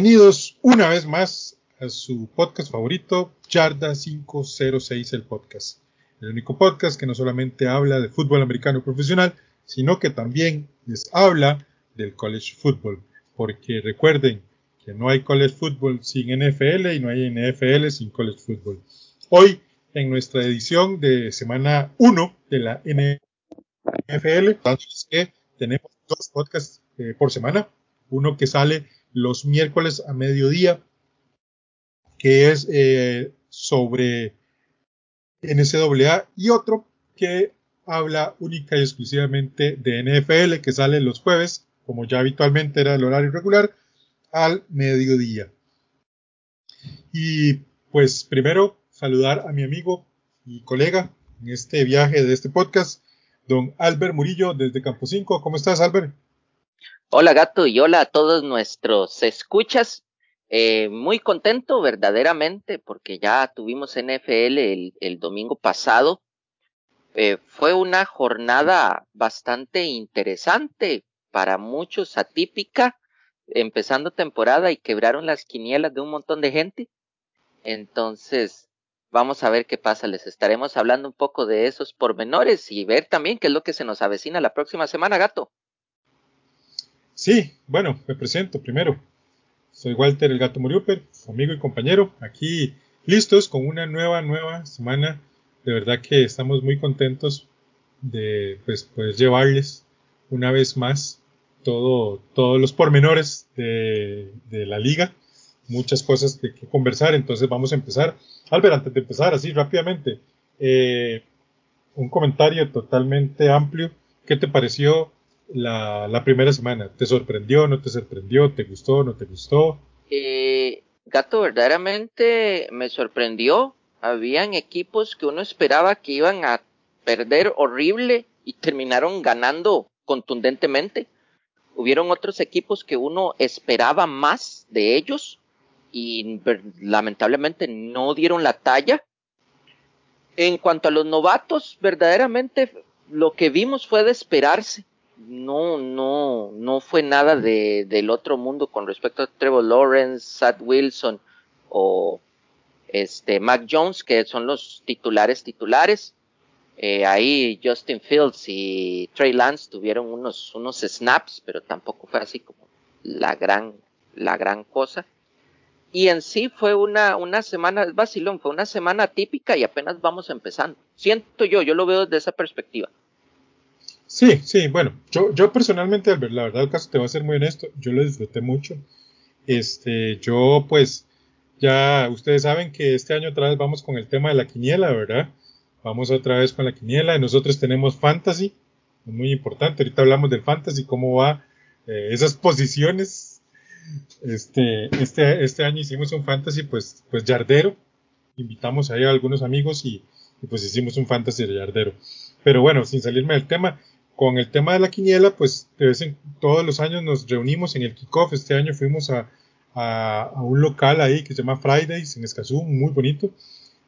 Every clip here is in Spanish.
Bienvenidos una vez más a su podcast favorito, Yarda 506 el podcast. El único podcast que no solamente habla de fútbol americano profesional, sino que también les habla del college football. Porque recuerden que no hay college football sin NFL y no hay NFL sin college football. Hoy, en nuestra edición de semana 1 de la NFL, que tenemos dos podcasts eh, por semana. Uno que sale los miércoles a mediodía, que es eh, sobre NCAA, y otro que habla única y exclusivamente de NFL, que sale los jueves, como ya habitualmente era el horario regular, al mediodía. Y pues primero saludar a mi amigo y colega en este viaje de este podcast, don Albert Murillo desde Campo 5. ¿Cómo estás, Albert? Hola gato y hola a todos nuestros escuchas. Eh, muy contento verdaderamente porque ya tuvimos NFL el, el domingo pasado. Eh, fue una jornada bastante interesante, para muchos atípica, empezando temporada y quebraron las quinielas de un montón de gente. Entonces, vamos a ver qué pasa. Les estaremos hablando un poco de esos pormenores y ver también qué es lo que se nos avecina la próxima semana, gato. Sí, bueno, me presento primero. Soy Walter el Gato Muriuper, su amigo y compañero, aquí listos con una nueva, nueva semana. De verdad que estamos muy contentos de pues llevarles una vez más todo, todos los pormenores de, de la liga. Muchas cosas de que conversar, entonces vamos a empezar. Albert, antes de empezar, así rápidamente, eh, un comentario totalmente amplio. ¿Qué te pareció la, primera semana? ¿Te sorprendió, no te sorprendió? ¿Te gustó, no te gustó? Eh, Gato, verdaderamente me sorprendió. Habían equipos que uno esperaba que iban a perder horrible y terminaron ganando contundentemente. Hubieron otros equipos que uno esperaba más de ellos y lamentablemente no dieron la talla. En cuanto a los novatos, verdaderamente lo que vimos fue de esperarse no, no, no fue nada de, del otro mundo con respecto a Trevor Lawrence, Sad Wilson o este Mac Jones, que son los titulares titulares. Eh, ahí Justin Fields y Trey Lance tuvieron unos, unos snaps, pero tampoco fue así como la gran, la gran cosa. Y en sí fue una, una semana, vacilón, fue una semana típica y apenas vamos empezando. Siento yo, yo lo veo desde esa perspectiva. Sí, sí, bueno, yo, yo personalmente, la verdad, el caso te voy a ser muy honesto, yo lo disfruté mucho. Este, yo pues, ya ustedes saben que este año otra vez vamos con el tema de la quiniela, ¿verdad? Vamos otra vez con la quiniela. Nosotros tenemos fantasy, muy importante. Ahorita hablamos del fantasy, cómo va eh, esas posiciones. Este, este, este año hicimos un fantasy, pues, pues yardero. Invitamos ahí a algunos amigos y, y pues hicimos un fantasy de yardero. Pero bueno, sin salirme del tema, con el tema de la quiniela, pues de vez en todos los años nos reunimos en el kickoff. Este año fuimos a, a, un local ahí que se llama Fridays en Escazú, muy bonito.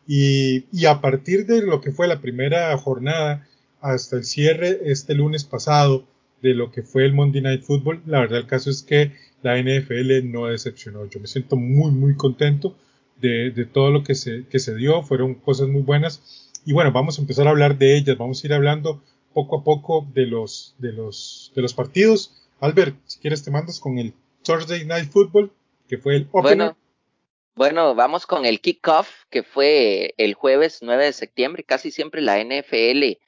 Y, y, a partir de lo que fue la primera jornada hasta el cierre este lunes pasado de lo que fue el Monday Night Football, la verdad el caso es que la NFL no decepcionó. Yo me siento muy, muy contento de, de todo lo que se, que se dio. Fueron cosas muy buenas. Y bueno, vamos a empezar a hablar de ellas. Vamos a ir hablando poco a poco de los, de los, de los partidos. Albert, si quieres te mandas con el Thursday Night Football, que fue el opener. Bueno, bueno, vamos con el kickoff, que fue el jueves 9 de septiembre. Casi siempre la NFL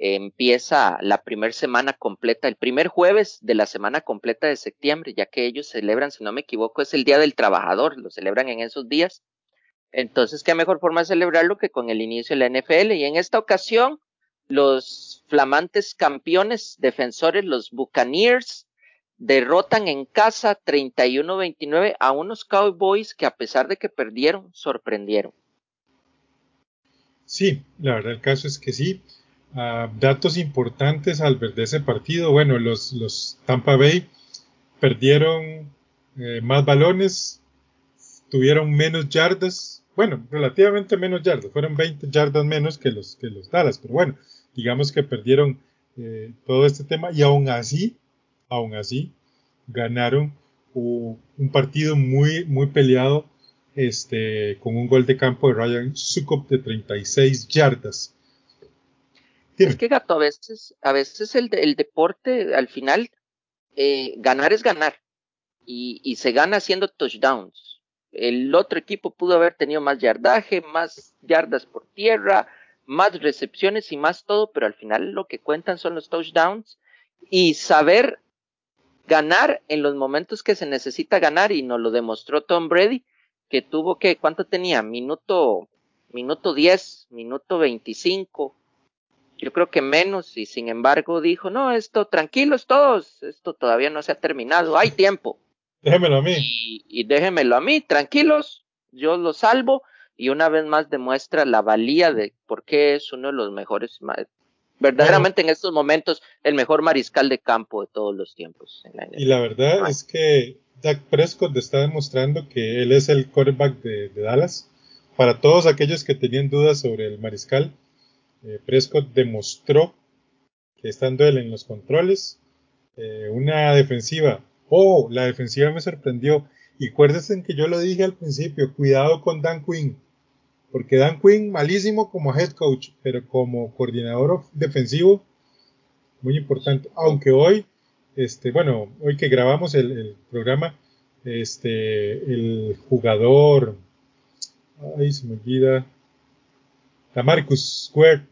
empieza la primera semana completa, el primer jueves de la semana completa de septiembre, ya que ellos celebran, si no me equivoco, es el Día del Trabajador, lo celebran en esos días. Entonces, qué mejor forma de celebrarlo que con el inicio de la NFL. Y en esta ocasión, los flamantes campeones defensores, los Buccaneers, derrotan en casa 31-29 a unos Cowboys que a pesar de que perdieron, sorprendieron. Sí, la verdad el caso es que sí. Uh, datos importantes al ver de ese partido. Bueno, los, los Tampa Bay perdieron eh, más balones, tuvieron menos yardas, bueno, relativamente menos yardas, fueron 20 yardas menos que los, que los Dallas, pero bueno, digamos que perdieron eh, todo este tema y aún así, aún así, ganaron un partido muy, muy peleado este, con un gol de campo de Ryan Sukop de 36 yardas. Es que gato, a veces, a veces el, el deporte, al final, eh, ganar es ganar. Y, y, se gana haciendo touchdowns. El otro equipo pudo haber tenido más yardaje, más yardas por tierra, más recepciones y más todo, pero al final lo que cuentan son los touchdowns y saber ganar en los momentos que se necesita ganar y nos lo demostró Tom Brady que tuvo que, ¿cuánto tenía? Minuto, minuto 10, minuto 25, yo creo que menos, y sin embargo dijo, no, esto, tranquilos todos, esto todavía no se ha terminado, hay tiempo. Déjemelo a mí. Y, y déjemelo a mí, tranquilos, yo lo salvo, y una vez más demuestra la valía de por qué es uno de los mejores, verdaderamente en estos momentos, el mejor mariscal de campo de todos los tiempos. En la y la verdad es que Dak Prescott está demostrando que él es el quarterback de, de Dallas. Para todos aquellos que tenían dudas sobre el mariscal, eh, Prescott demostró que estando él en los controles, eh, una defensiva, oh, la defensiva me sorprendió. Y acuérdense que yo lo dije al principio, cuidado con Dan Quinn, porque Dan Quinn malísimo como head coach, pero como coordinador defensivo, muy importante. Aunque hoy, este, bueno, hoy que grabamos el, programa, este, el jugador, ay, se me olvida, la Marcus Square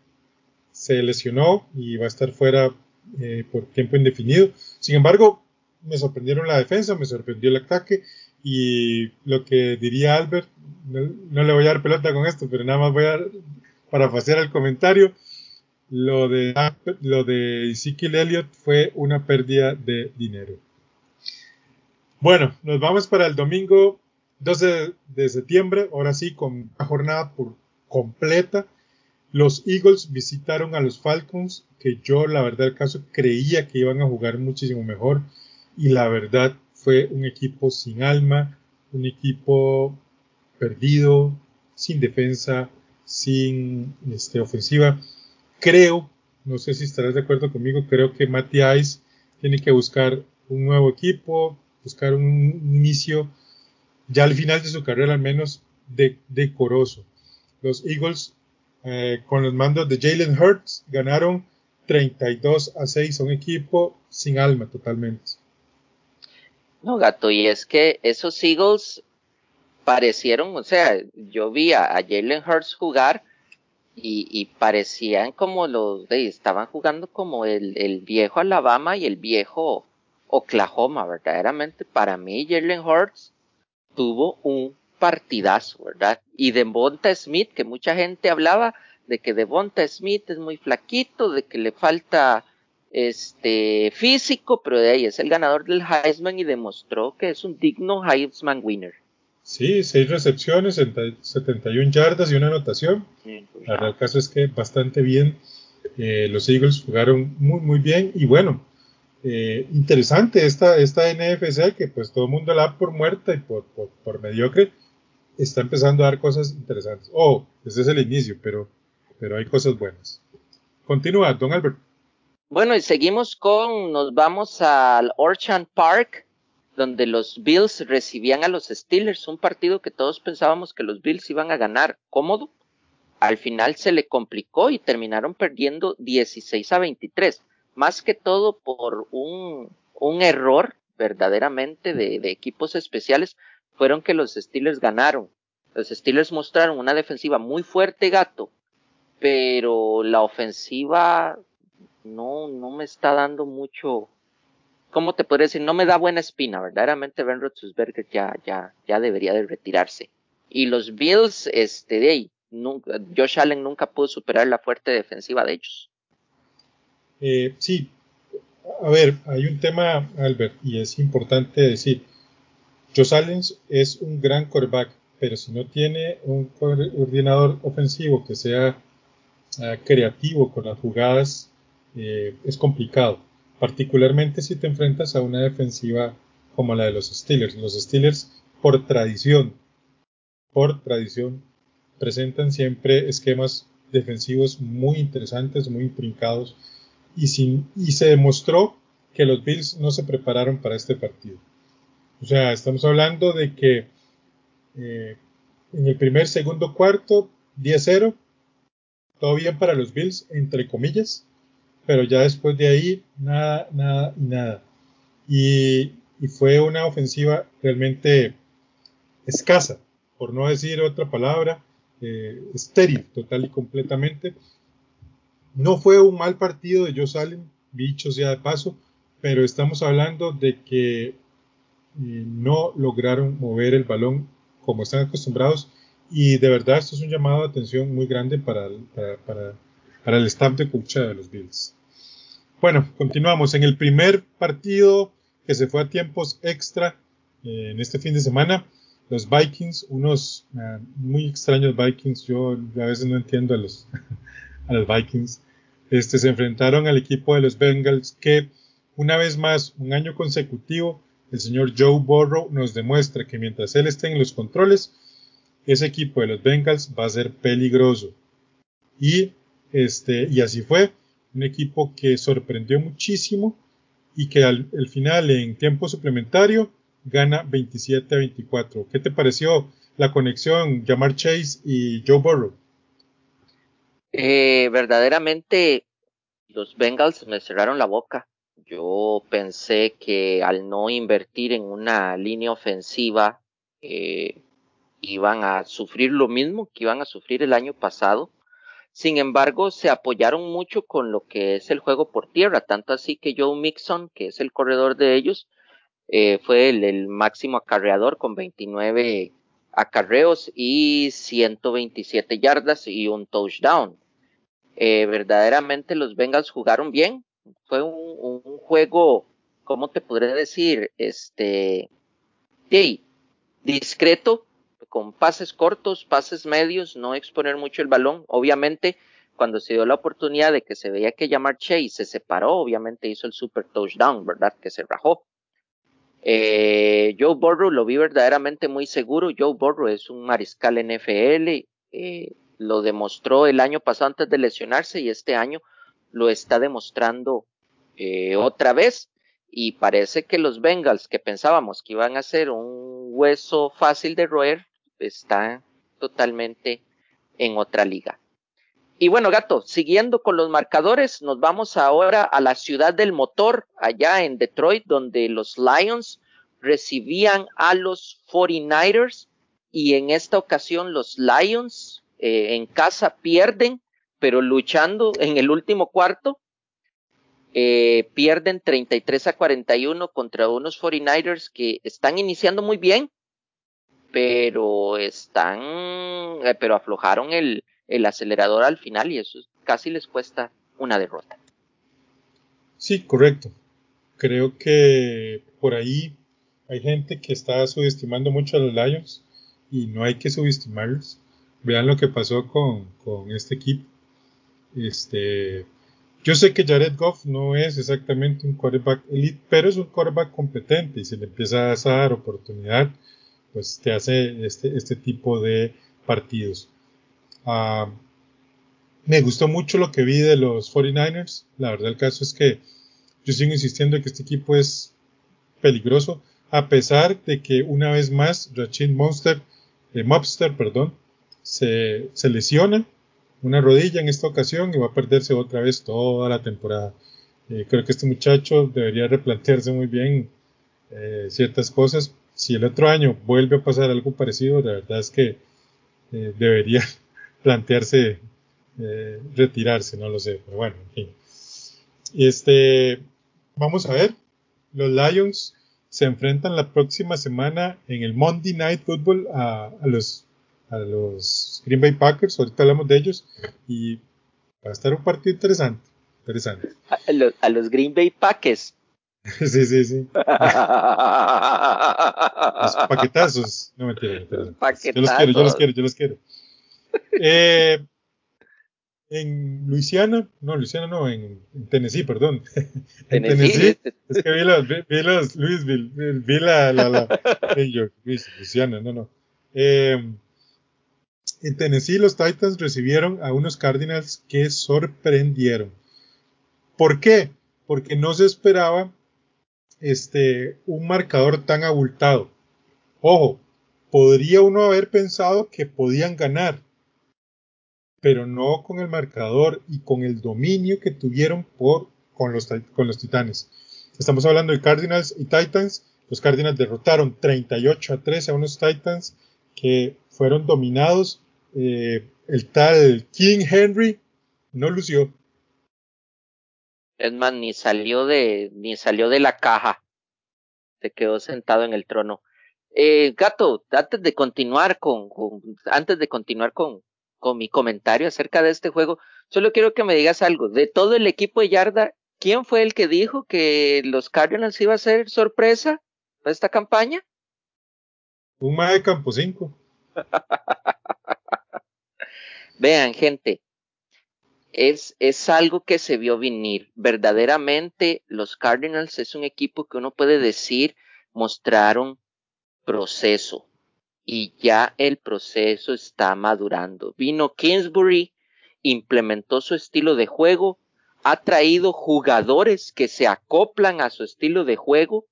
se lesionó y va a estar fuera eh, por tiempo indefinido. Sin embargo, me sorprendieron la defensa, me sorprendió el ataque y lo que diría Albert, no, le voy a dar pelota con esto, pero nada más voy a parafasear el comentario. Lo de, lo de Ezekiel Elliott fue una pérdida de dinero. Bueno, nos vamos para el domingo 12 de septiembre, ahora sí, con una jornada por completa. Los Eagles visitaron a los Falcons, que yo la verdad el caso creía que iban a jugar muchísimo mejor y la verdad fue un equipo sin alma, un equipo perdido, sin defensa, sin este, ofensiva. Creo, no sé si estarás de acuerdo conmigo, creo que Matty Ice tiene que buscar un nuevo equipo, buscar un inicio ya al final de su carrera al menos decoroso. Los Eagles, eh, con los mandos de Jalen Hurts, ganaron 32 a 6 a un equipo sin alma totalmente. No, gato, y es que esos Eagles parecieron, o sea, yo vi a, Jalen Hurts jugar y, parecían como los de, estaban jugando como el, el, viejo Alabama y el viejo Oklahoma, verdaderamente. Para mí, Jalen Hurts tuvo un partidazo, ¿verdad? Y de Bonta Smith, que mucha gente hablaba de que de Bonta Smith es muy flaquito, de que le falta este físico, pero de ahí es el ganador del Heisman y demostró que es un digno Heisman winner. Sí, seis recepciones, 71 yardas y una anotación. Sí, el caso es que bastante bien. Eh, los Eagles jugaron muy, muy bien. Y bueno, eh, interesante esta, esta NFC que pues todo el mundo la da por muerta y por, por mediocre está empezando a dar cosas interesantes. Oh, ese es el inicio, pero, pero hay cosas buenas. Continúa, don Albert. Bueno, y seguimos con, nos vamos al Orchard Park, donde los Bills recibían a los Steelers, un partido que todos pensábamos que los Bills iban a ganar cómodo. Al final se le complicó y terminaron perdiendo 16 a 23, más que todo por un, un error verdaderamente de, de equipos especiales, fueron que los Steelers ganaron. Los Steelers mostraron una defensiva muy fuerte, gato, pero la ofensiva no, no me está dando mucho, ¿cómo te puedo decir? No me da buena espina, verdaderamente Ben Roethlisberger ya, ya, ya debería de retirarse. Y los Bills, este, de ahí, nunca, Josh Allen nunca pudo superar la fuerte defensiva de ellos. Eh, sí, a ver, hay un tema, Albert, y es importante decir, Josh Allen es un gran quarterback, pero si no tiene un coordinador ofensivo que sea uh, creativo con las jugadas, eh, es complicado, particularmente si te enfrentas a una defensiva como la de los Steelers. Los Steelers, por tradición, por tradición, presentan siempre esquemas defensivos muy interesantes, muy intrincados, y, sin, y se demostró que los Bills no se prepararon para este partido. O sea, estamos hablando de que eh, en el primer, segundo, cuarto, 10-0, todo bien para los Bills, entre comillas, pero ya después de ahí, nada, nada y nada. Y, y fue una ofensiva realmente escasa, por no decir otra palabra, eh, estéril total y completamente. No fue un mal partido de Joe Allen, bichos ya de paso, pero estamos hablando de que eh, no lograron mover el balón como están acostumbrados y de verdad esto es un llamado de atención muy grande para, para, para, para el staff de coach de los Bills. Bueno, continuamos. En el primer partido que se fue a tiempos extra eh, en este fin de semana, los Vikings, unos uh, muy extraños Vikings, yo a veces no entiendo a los, a los Vikings, este, se enfrentaron al equipo de los Bengals que una vez más, un año consecutivo, el señor Joe Burrow nos demuestra que mientras él esté en los controles, ese equipo de los Bengals va a ser peligroso. Y, este, y así fue, un equipo que sorprendió muchísimo y que al, al final en tiempo suplementario gana 27 a 24. ¿Qué te pareció la conexión Jamar Chase y Joe Burrow? Eh, verdaderamente los Bengals me cerraron la boca. Yo pensé que al no invertir en una línea ofensiva eh, iban a sufrir lo mismo que iban a sufrir el año pasado. Sin embargo, se apoyaron mucho con lo que es el juego por tierra, tanto así que Joe Mixon, que es el corredor de ellos, eh, fue el, el, máximo acarreador con 29 acarreos y 127 yardas y un touchdown. Eh, verdaderamente los Bengals jugaron bien. Fue un, un juego, ¿cómo te podría decir? Este, sí, discreto, con pases cortos, pases medios, no exponer mucho el balón. Obviamente, cuando se dio la oportunidad de que se veía que llamar Chase se separó, obviamente hizo el super touchdown, ¿verdad? Que se rajó. Eh, Joe Burrow lo vi verdaderamente muy seguro. Joe Burrow es un mariscal NFL. Eh, lo demostró el año pasado antes de lesionarse y este año lo está demostrando eh, otra vez. Y parece que los Bengals, que pensábamos que iban a ser un hueso fácil de roer, están totalmente en otra liga. Y bueno, gato, siguiendo con los marcadores, nos vamos ahora a la ciudad del motor, allá en Detroit, donde los Lions recibían a los 49ers y en esta ocasión los Lions eh, en casa pierden, pero luchando en el último cuarto, eh, pierden 33 a 41 contra unos 49ers que están iniciando muy bien, pero están, eh, pero aflojaron el, el acelerador al final y eso casi les cuesta una derrota. Sí, correcto. Creo que por ahí hay gente que está subestimando mucho a los Lions y no hay que subestimarlos. Vean lo que pasó con, con este equipo. Este, yo sé que Jared Goff no es exactamente un quarterback elite, pero es un quarterback competente y si le empieza a dar oportunidad, pues te hace este, este tipo de partidos. Uh, me gustó mucho lo que vi de los 49ers. La verdad el caso es que yo sigo insistiendo en que este equipo es peligroso, a pesar de que una vez más Rachid Monster, eh, Mobster, perdón, se, se, lesiona una rodilla en esta ocasión y va a perderse otra vez toda la temporada. Eh, creo que este muchacho debería replantearse muy bien eh, ciertas cosas. Si el otro año vuelve a pasar algo parecido, la verdad es que eh, debería plantearse eh, retirarse, no lo sé, pero bueno, en fin. Este, vamos a ver, los Lions se enfrentan la próxima semana en el Monday Night Football a, a los a los Green Bay Packers, ahorita hablamos de ellos y va a estar un partido interesante, interesante. A, a los Green Bay Packers. sí, sí, sí. los paquetazos. No mentira, mentira. Yo los quiero, yo los quiero, yo los quiero. Eh, en Luisiana, no, Luisiana no, en, Tennessee, perdón. en Tennessee, es que vi los, vi, los Louisville, vi la, la, la, Luisiana, no, no. Eh, en Tennessee los Titans recibieron a unos Cardinals que sorprendieron. ¿Por qué? Porque no se esperaba este, un marcador tan abultado. Ojo, podría uno haber pensado que podían ganar, pero no con el marcador y con el dominio que tuvieron por, con, los, con los Titanes. Estamos hablando de Cardinals y Titans. Los Cardinals derrotaron 38 a 13 a unos Titans que fueron dominados. Eh, el tal King Henry no lució. Es más, ni salió de, ni salió de la caja. Se quedó sentado en el trono. Eh, Gato, antes de continuar con, con, antes de continuar con, con mi comentario acerca de este juego, solo quiero que me digas algo. De todo el equipo de Yarda, ¿quién fue el que dijo que los Cardinals iba a ser sorpresa para esta campaña? Un de campo 5. Vean, gente, es, es algo que se vio venir. Verdaderamente, los Cardinals es un equipo que uno puede decir mostraron proceso y ya el proceso está madurando. Vino Kingsbury, implementó su estilo de juego, ha traído jugadores que se acoplan a su estilo de juego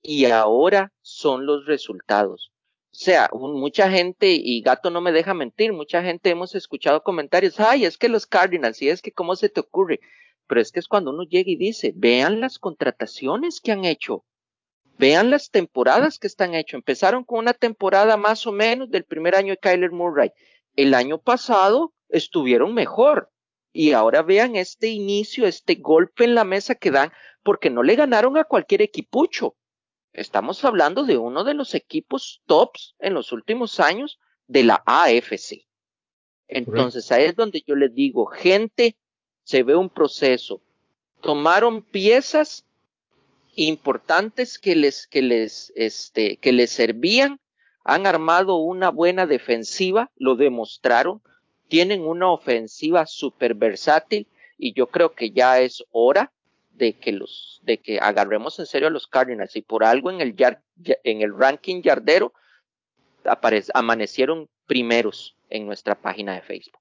y ahora son los resultados. O sea, mucha gente, y Gato no me deja mentir, mucha gente hemos escuchado comentarios, ay, es que los Cardinals, y es que cómo se te ocurre, pero es que es cuando uno llega y dice, vean las contrataciones que han hecho, vean las temporadas que están hechas. Empezaron con una temporada más o menos del primer año de Kyler Murray. El año pasado estuvieron mejor. Y ahora vean este inicio, este golpe en la mesa que dan, porque no le ganaron a cualquier equipucho. Estamos hablando de uno de los equipos tops en los últimos años de la AFC. Entonces ahí es donde yo les digo, gente, se ve un proceso. Tomaron piezas importantes que les, que les, este, que les servían, han armado una buena defensiva, lo demostraron, tienen una ofensiva súper versátil y yo creo que ya es hora de que los, de que agarremos en serio a los Cardinals y por algo en el en el ranking yardero amanecieron primeros en nuestra página de Facebook.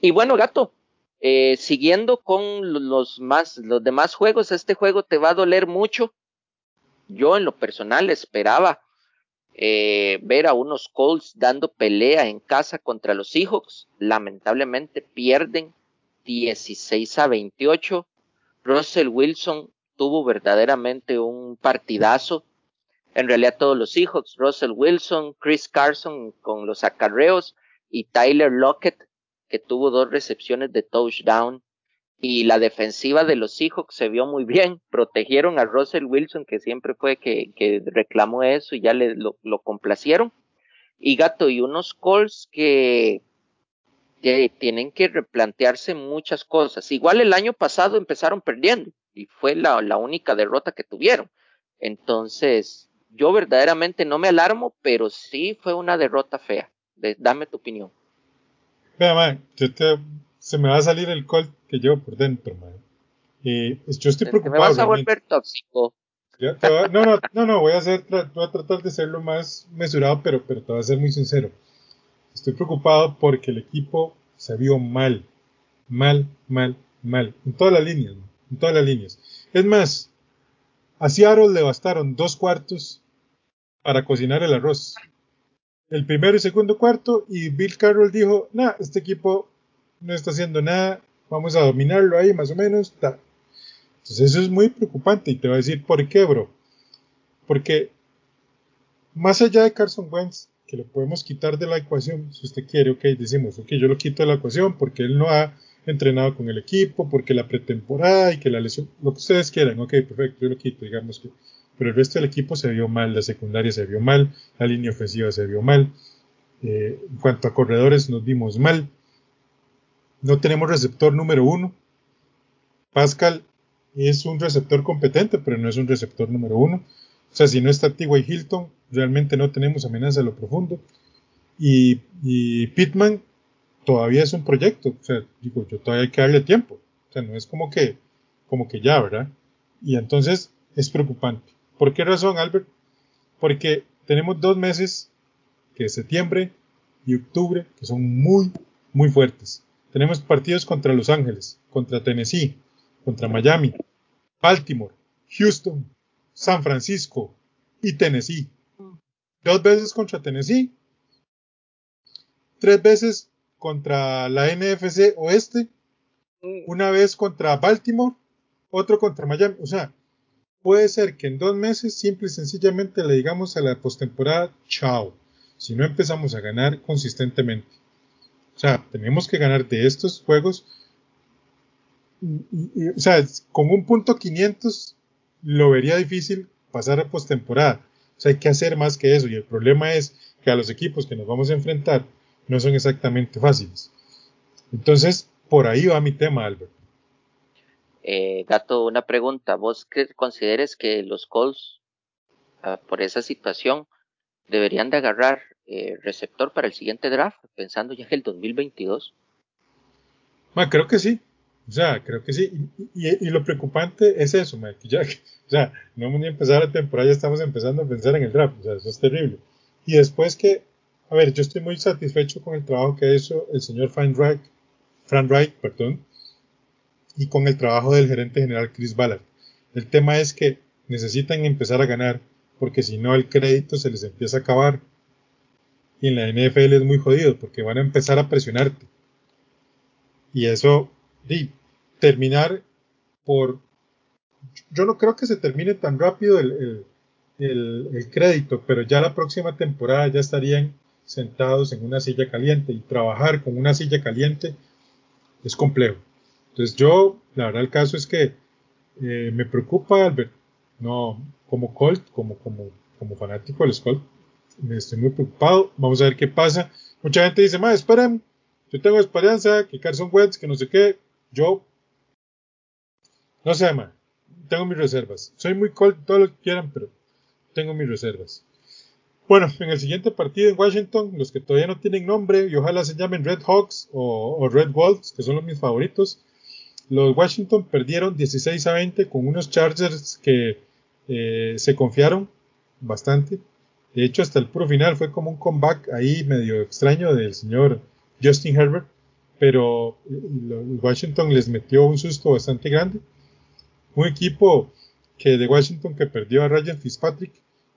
Y bueno, gato, eh, siguiendo con los más, los demás juegos, este juego te va a doler mucho. Yo en lo personal esperaba eh, ver a unos Colts dando pelea en casa contra los Seahawks. Lamentablemente pierden 16 a 28. Russell Wilson tuvo verdaderamente un partidazo. En realidad todos los Seahawks, Russell Wilson, Chris Carson con los acarreos y Tyler Lockett que tuvo dos recepciones de touchdown y la defensiva de los Seahawks se vio muy bien. Protegieron a Russell Wilson, que siempre fue que, reclamó eso y ya le, lo, lo, complacieron. Y Gato, y unos Colts que, que tienen que replantearse muchas cosas. Igual el año pasado empezaron perdiendo y fue la, la única derrota que tuvieron. Entonces, yo verdaderamente no me alarmo, pero sí fue una derrota fea. Dame tu opinión. Vea, man, yo te, se me va a salir el Colt que llevo por dentro, man. Eh, yo estoy preocupado. me vas a volver tóxico. no, no, no, no, voy a, hacer, voy a tratar de ser lo más mesurado, pero, pero te voy a ser muy sincero. Estoy preocupado porque el equipo se vio mal, mal, mal, mal, en todas las líneas, en todas las líneas. Es más, a Seattle le bastaron dos cuartos para cocinar el arroz el primero y segundo cuarto y Bill Carroll dijo, nah, este equipo no está haciendo nada, vamos a dominarlo ahí más o menos. Entonces eso es muy preocupante y te voy a decir por qué, bro. Porque más allá de Carson Wentz, que lo podemos quitar de la ecuación, si usted quiere, ok, decimos, ok, yo lo quito de la ecuación porque él no ha entrenado con el equipo, porque la pretemporada y que la lesión, lo que ustedes quieran, ok, perfecto, yo lo quito, digamos que pero el resto del equipo se vio mal, la secundaria se vio mal, la línea ofensiva se vio mal, eh, en cuanto a corredores nos vimos mal, no tenemos receptor número uno, Pascal es un receptor competente, pero no es un receptor número uno. O sea, si no está T.Y. Hilton, realmente no tenemos amenaza a lo profundo. Y, y Pittman todavía es un proyecto. O sea, digo, yo todavía hay que darle tiempo. O sea, no es como que, como que ya, ¿verdad? Y entonces es preocupante. ¿Por qué razón, Albert? Porque tenemos dos meses, que es septiembre y octubre, que son muy, muy fuertes. Tenemos partidos contra Los Ángeles, contra Tennessee, contra Miami, Baltimore, Houston, San Francisco y Tennessee. Dos veces contra Tennessee, tres veces contra la NFC Oeste, una vez contra Baltimore, otro contra Miami. O sea, puede ser que en dos meses simple y sencillamente le digamos a la postemporada chao, si no empezamos a ganar consistentemente. O sea, tenemos que ganar de estos juegos. o sea, con un punto 500 lo vería difícil pasar a postemporada. Sea, hay que hacer más que eso. Y el problema es que a los equipos que nos vamos a enfrentar no son exactamente fáciles. Entonces, por ahí va mi tema, Albert. Eh, Gato, una pregunta. ¿Vos consideres que los Colts, ah, por esa situación, deberían de agarrar eh, receptor para el siguiente draft, pensando ya en el 2022? creo que sí. O sea, creo que sí. Y, lo preocupante es eso, que ya, o sea, no hemos ni empezado la temporada, ya estamos empezando a pensar en el draft. O sea, eso es terrible. Y después que, a ver, yo estoy muy satisfecho con el trabajo que ha hecho el señor Frank Wright, Frank Wright perdón, y con el trabajo del gerente general Chris Ballard. El tema es que necesitan empezar a ganar, porque si no el crédito se les empieza a acabar. Y en la NFL es muy jodido, porque van a empezar a presionarte. Y eso, y terminar por... Yo no creo que se termine tan rápido el, el crédito, pero ya la próxima temporada ya estarían sentados en una silla caliente y trabajar con una silla caliente es complejo. Entonces yo, la verdad el caso es que eh, me preocupa Albert, no como Colt, como, como, como fanático del Colt, me estoy muy preocupado, vamos a ver qué pasa. Mucha gente dice, ma, esperen, yo tengo esperanza, que Carson Wentz, que no sé qué, yo, no sé, ma, tengo mis reservas. Soy muy Colt, todo lo que quieran, pero tengo mis reservas. Bueno, en el siguiente partido en Washington, los que todavía no tienen nombre y ojalá se llamen Red Hawks o, o Red Wolves, que son los mis favoritos, los Washington perdieron 16 a 20 con unos Chargers que eh, se confiaron bastante. De hecho, hasta el puro final fue como un comeback ahí medio extraño del señor Justin Herbert, pero eh, Washington les metió un susto bastante grande. Un equipo que de Washington que perdió a Ryan Fitzpatrick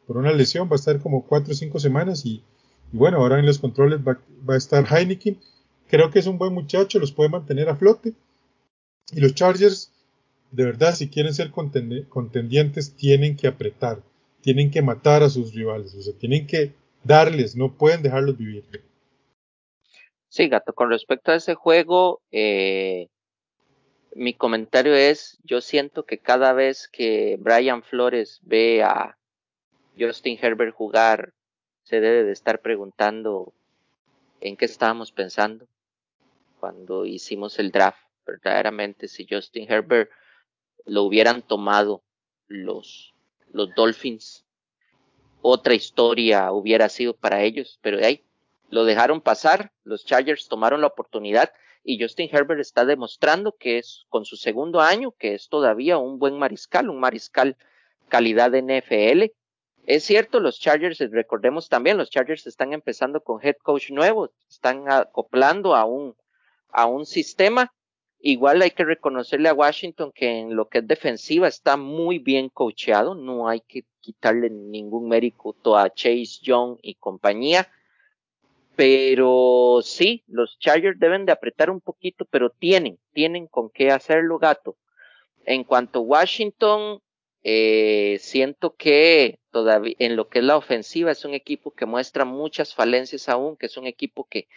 por una lesión va a estar como 4 o 5 semanas y, bueno, ahora en los controles va, va, a estar Heineken. Creo que es un buen muchacho, los puede mantener a flote. Y los Chargers, de verdad, si quieren ser contendientes, tienen que apretar, tienen que matar a sus rivales, o sea, tienen que darles, no pueden dejarlos vivir. Sí, gato, con respecto a ese juego, eh, mi comentario es, yo siento que cada vez que Brian Flores ve a Justin Herbert jugar, se debe de estar preguntando en qué estábamos pensando cuando hicimos el draft. Verdaderamente si Justin Herbert lo hubieran tomado los, los Dolphins, otra historia hubiera sido para ellos, pero ahí lo dejaron pasar, los Chargers tomaron la oportunidad y Justin Herbert está demostrando que es con su segundo año, que es todavía un buen mariscal, un mariscal calidad de NFL. Es cierto, los Chargers, recordemos también, los Chargers están empezando con head coach nuevo, están acoplando a un, a un sistema Igual hay que reconocerle a Washington que en lo que es defensiva está muy bien coacheado, no hay que quitarle ningún mérito a Chase Young y compañía. Pero sí, los Chargers deben de apretar un poquito, pero tienen, tienen con qué hacerlo, gato. En cuanto a Washington, eh, siento que todavía en lo que es la ofensiva es un equipo que muestra muchas falencias aún, que es un equipo que,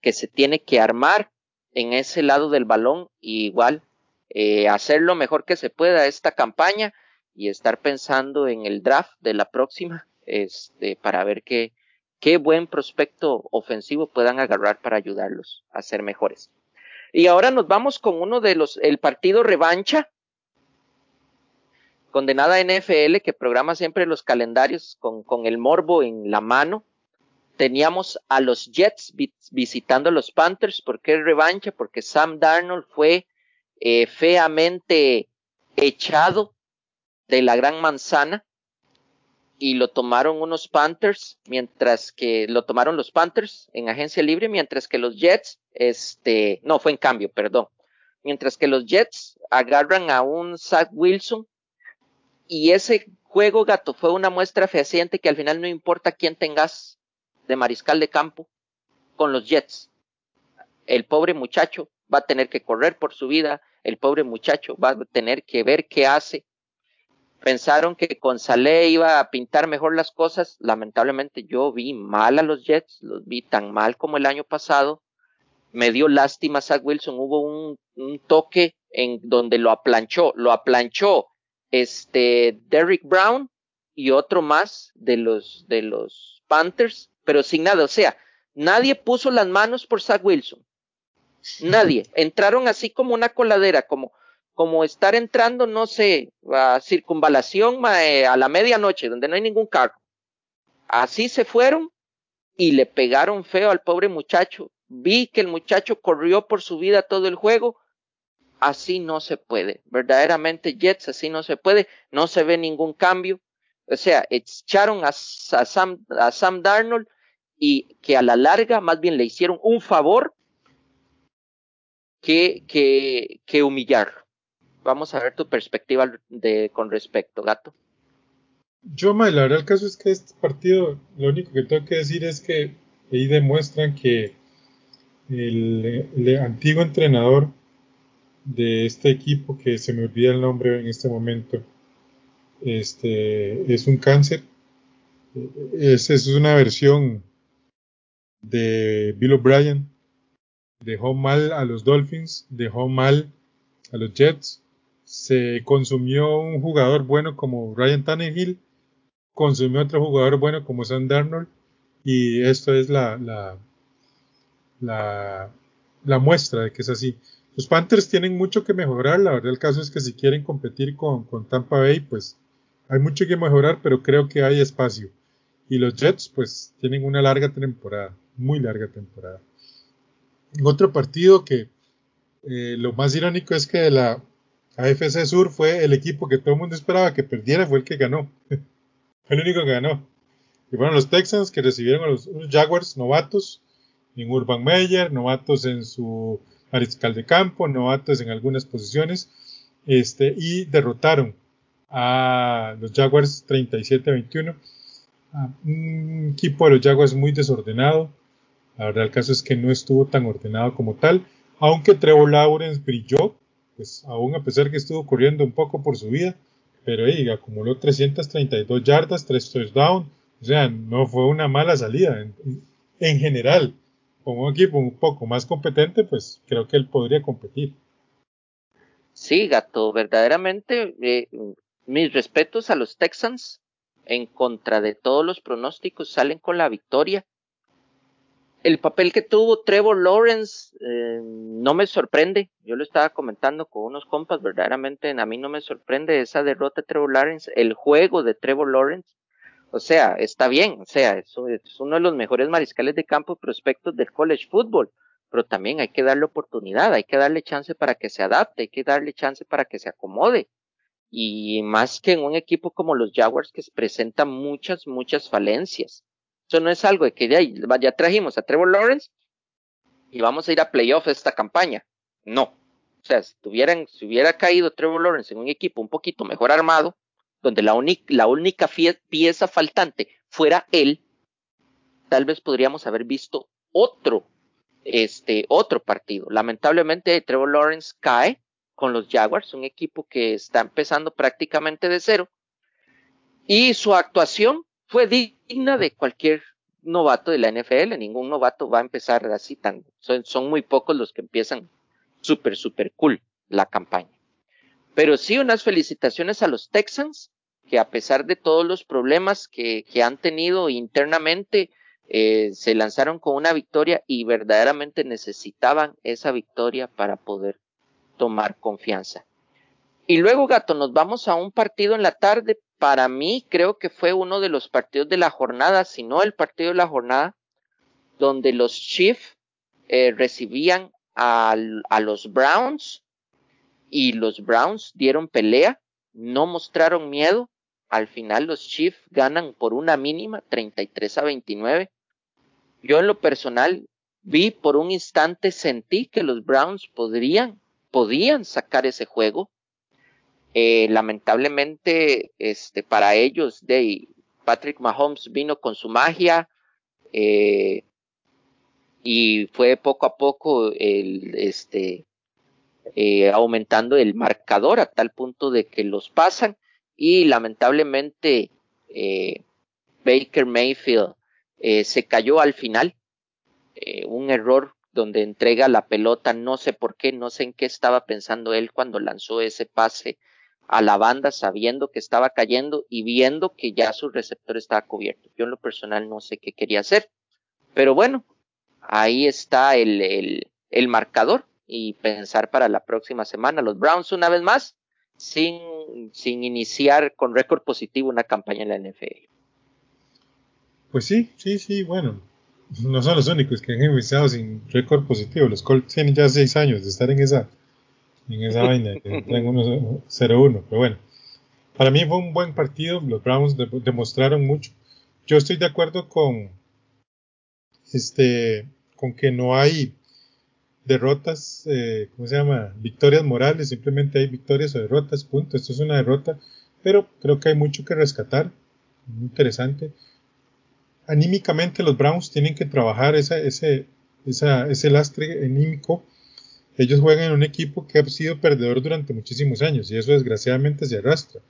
que se tiene que armar en ese lado del balón y igual eh, hacer lo mejor que se pueda esta campaña y estar pensando en el draft de la próxima este, para ver qué, qué buen prospecto ofensivo puedan agarrar para ayudarlos a ser mejores. Y ahora nos vamos con uno de los, el partido revancha, condenada NFL, que programa siempre los calendarios con, con el morbo en la mano. Teníamos a los Jets visitando a los Panthers. ¿Por qué revancha? Porque Sam Darnold fue eh, feamente echado de la gran manzana y lo tomaron unos Panthers, mientras que lo tomaron los Panthers en agencia libre, mientras que los Jets, este, no, fue en cambio, perdón, mientras que los Jets agarran a un Zach Wilson y ese juego, gato, fue una muestra fehaciente que al final no importa quién tengas de mariscal de campo con los Jets. El pobre muchacho va a tener que correr por su vida, el pobre muchacho va a tener que ver qué hace, pensaron que con Saleh iba a pintar mejor las cosas. Lamentablemente yo vi mal a los Jets, los vi tan mal como el año pasado. Me dio lástima Zach Wilson, hubo un, toque en donde lo aplanchó, lo aplanchó este Derrick Brown y otro más de los de los Panthers, pero sin nada, o sea, nadie puso las manos por Zach Wilson. Nadie. Entraron así como una coladera, como como estar entrando, no sé, a circunvalación eh, a la medianoche, donde no hay ningún carro. Así se fueron y le pegaron feo al pobre muchacho. Vi que el muchacho corrió por su vida todo el juego. Así no se puede. Verdaderamente, Jets, así no se puede. No se ve ningún cambio. O sea, echaron a, Sam, Darnold y que a la larga más bien le hicieron un favor que, que, que humillarlo. Vamos a ver tu perspectiva de, con respecto, gato. Yo, la verdad el caso es que este partido, lo único que tengo que decir es que ahí demuestran que el, antiguo entrenador de este equipo, que se me olvida el nombre en este momento, este, es un cáncer. Es, es una versión de Bill O'Brien. Dejó mal a los Dolphins, dejó mal a los Jets se consumió un jugador bueno como Ryan Tannehill, consumió otro jugador bueno como Sam Darnold, y esto es la, la, la, muestra de que es así. Los Panthers tienen mucho que mejorar, la verdad el caso es que si quieren competir con, con Tampa Bay, pues hay mucho que mejorar, pero creo que hay espacio. Y los Jets, pues tienen una larga temporada, muy larga temporada. Otro partido que eh, lo más irónico es que de la AFC Sur fue el equipo que todo el mundo esperaba que perdiera, fue el que ganó. fue el único que ganó. Y fueron los Texans que recibieron a los, Jaguars novatos en Urban Meyer, novatos en su mariscal de campo, novatos en algunas posiciones, este, y derrotaron a los Jaguars 37-21. Un equipo de los Jaguars muy desordenado. La verdad, el caso es que no estuvo tan ordenado como tal, aunque Trevor Lawrence brilló pues aún a pesar que estuvo corriendo un poco por su vida, pero ahí acumuló 332 yardas, 3 touchdowns, o sea, no fue una mala salida en, general. Con un equipo un poco más competente, pues creo que él podría competir. Sí, gato, verdaderamente eh, mis respetos a los Texans en contra de todos los pronósticos salen con la victoria el papel que tuvo Trevor Lawrence eh, no me sorprende. Yo lo estaba comentando con unos compas, verdaderamente a mí no me sorprende esa derrota de Trevor Lawrence, el juego de Trevor Lawrence. O sea, está bien, o sea, es, uno de los mejores mariscales de campo prospectos del college football, pero también hay que darle oportunidad, hay que darle chance para que se adapte, hay que darle chance para que se acomode. Y más que en un equipo como los Jaguars que presenta muchas, muchas falencias. Eso no es algo de que ya, ya trajimos a Trevor Lawrence y vamos a ir a playoff esta campaña. No. O sea, si, si hubiera caído Trevor Lawrence en un equipo un poquito mejor armado, donde la, la única pieza faltante fuera él, tal vez podríamos haber visto otro, este, otro partido. Lamentablemente, Trevor Lawrence cae con los Jaguars, un equipo que está empezando prácticamente de cero. Y su actuación fue digna de cualquier novato de la NFL. Ningún novato va a empezar así tan, son, son muy pocos los que empiezan súper, súper cool la campaña. Pero sí unas felicitaciones a los Texans, que a pesar de todos los problemas que, que han tenido internamente, eh, se lanzaron con una victoria y verdaderamente necesitaban esa victoria para poder tomar confianza. Y luego, gato, nos vamos a un partido en la tarde. Para mí, creo que fue uno de los partidos de la jornada, si no el partido de la jornada, donde los Chiefs eh, recibían a, a los Browns y los Browns dieron pelea, no mostraron miedo. Al final los Chiefs ganan por una mínima, 33 a 29. Yo en lo personal vi por un instante, sentí que los Browns podrían, podían sacar ese juego. Eh, lamentablemente, este, para ellos, de Patrick Mahomes vino con su magia eh, y fue poco a poco el, este, eh, aumentando el marcador a tal punto de que los pasan y lamentablemente Baker Mayfield se cayó al final. Un error donde entrega la pelota, no sé por qué, no sé en qué estaba pensando él cuando lanzó ese pase a la banda sabiendo que estaba cayendo y viendo que ya su receptor estaba cubierto. Yo en lo personal no sé qué quería hacer. Pero bueno, ahí está el, el, el marcador y pensar para la próxima semana. Los Browns una vez más sin, sin iniciar con récord positivo una campaña en la NFL. Pues sí, sí, sí, bueno, no son los únicos que han iniciado sin récord positivo. Los Colts tienen ya seis años de estar en esa, en esa vaina, que entran 1-0-1, pero bueno. Para mí fue un buen partido, los Browns demostraron mucho. Yo estoy de acuerdo con este con que no hay derrotas, eh, ¿cómo se llama? Victorias morales, simplemente hay victorias o derrotas, punto. Esto es una derrota, pero creo que hay mucho que rescatar, muy interesante anímicamente los Browns tienen que trabajar ese, ese lastre anímico. Ellos juegan en un equipo que ha sido perdedor durante muchísimos años y eso desgraciadamente se arrastra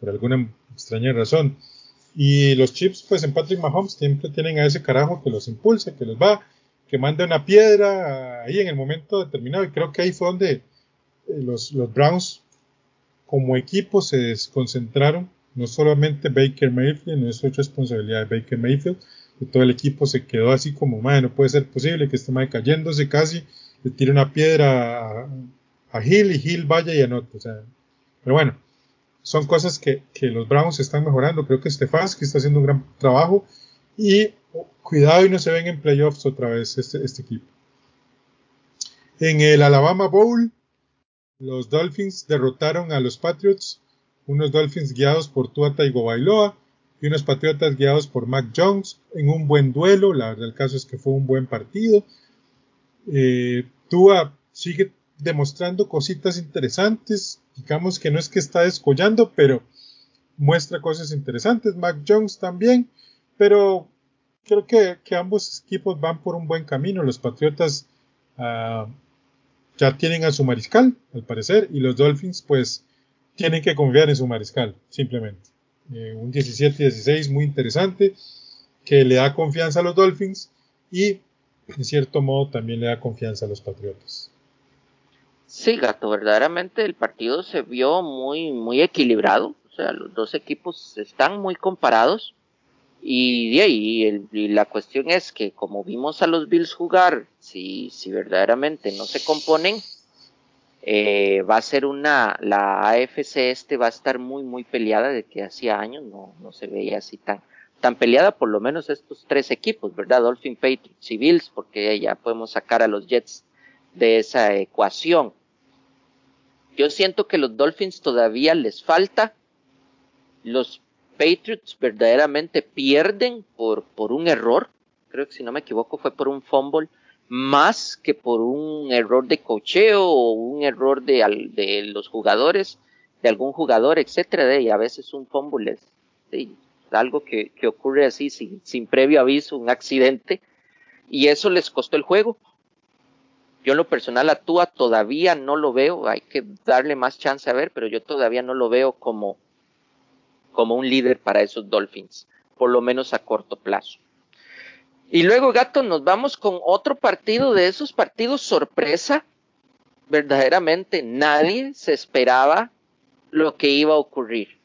por alguna extraña razón. Y los Chips, pues en Patrick Mahomes siempre tienen a ese carajo que los impulsa, que los va, que manda una piedra ahí en el momento determinado. Y creo que ahí fue donde eh, los, Browns como equipo se desconcentraron no solamente Baker Mayfield, no es responsabilidad de Baker Mayfield, que todo el equipo se quedó así como, madre, no puede ser posible que esté madre cayéndose casi, le tire una piedra a, a Hill y Hill vaya y anote. O sea, pero bueno, son cosas que, que los Browns están mejorando. Creo que Stefanski está haciendo un gran trabajo y cuidado y no se ven en playoffs otra vez este, este equipo. En el Alabama Bowl, los Dolphins derrotaron a los Patriots unos Dolphins guiados por Tua Tagovailoa y unos Patriotas guiados por Mac Jones en un buen duelo. La verdad, el caso es que fue un buen partido. Eh, Tua sigue demostrando cositas interesantes. Digamos que no es que está descollando, pero muestra cosas interesantes. Mac Jones también, pero creo que, ambos equipos van por un buen camino. Los Patriotas ah, ya tienen a su mariscal, al parecer, y los Dolphins, pues, tienen que confiar en su mariscal, simplemente. Eh, un 17-16 muy interesante que le da confianza a los Dolphins y en cierto modo también le da confianza a los Patriotas. Sí, gato, verdaderamente el partido se vio muy, muy equilibrado. O sea, los dos equipos están muy comparados. Y, y, y, la cuestión es que como vimos a los Bills jugar, si, si verdaderamente no se componen, eh, va a ser una, la AFC este va a estar muy, muy peleada de que hacía años no, no se veía así tan, tan peleada por lo menos estos tres equipos, ¿verdad? Dolphin, Patriots y Bills, porque ya podemos sacar a los Jets de esa ecuación. Yo siento que los Dolphins todavía les falta. Los Patriots verdaderamente pierden por, por un error. Creo que si no me equivoco fue por un fumble más que por un error de cocheo o un error de, de los jugadores, de algún jugador, etcétera, y a veces un fumble es algo que, ocurre así sin, sin previo aviso, un accidente, y eso les costó el juego. Yo en lo personal a Tua todavía no lo veo, hay que darle más chance a ver, pero yo todavía no lo veo como, como un líder para esos Dolphins, por lo menos a corto plazo. Y luego, gato, nos vamos con otro partido de esos partidos sorpresa. Verdaderamente nadie se esperaba lo que iba a ocurrir.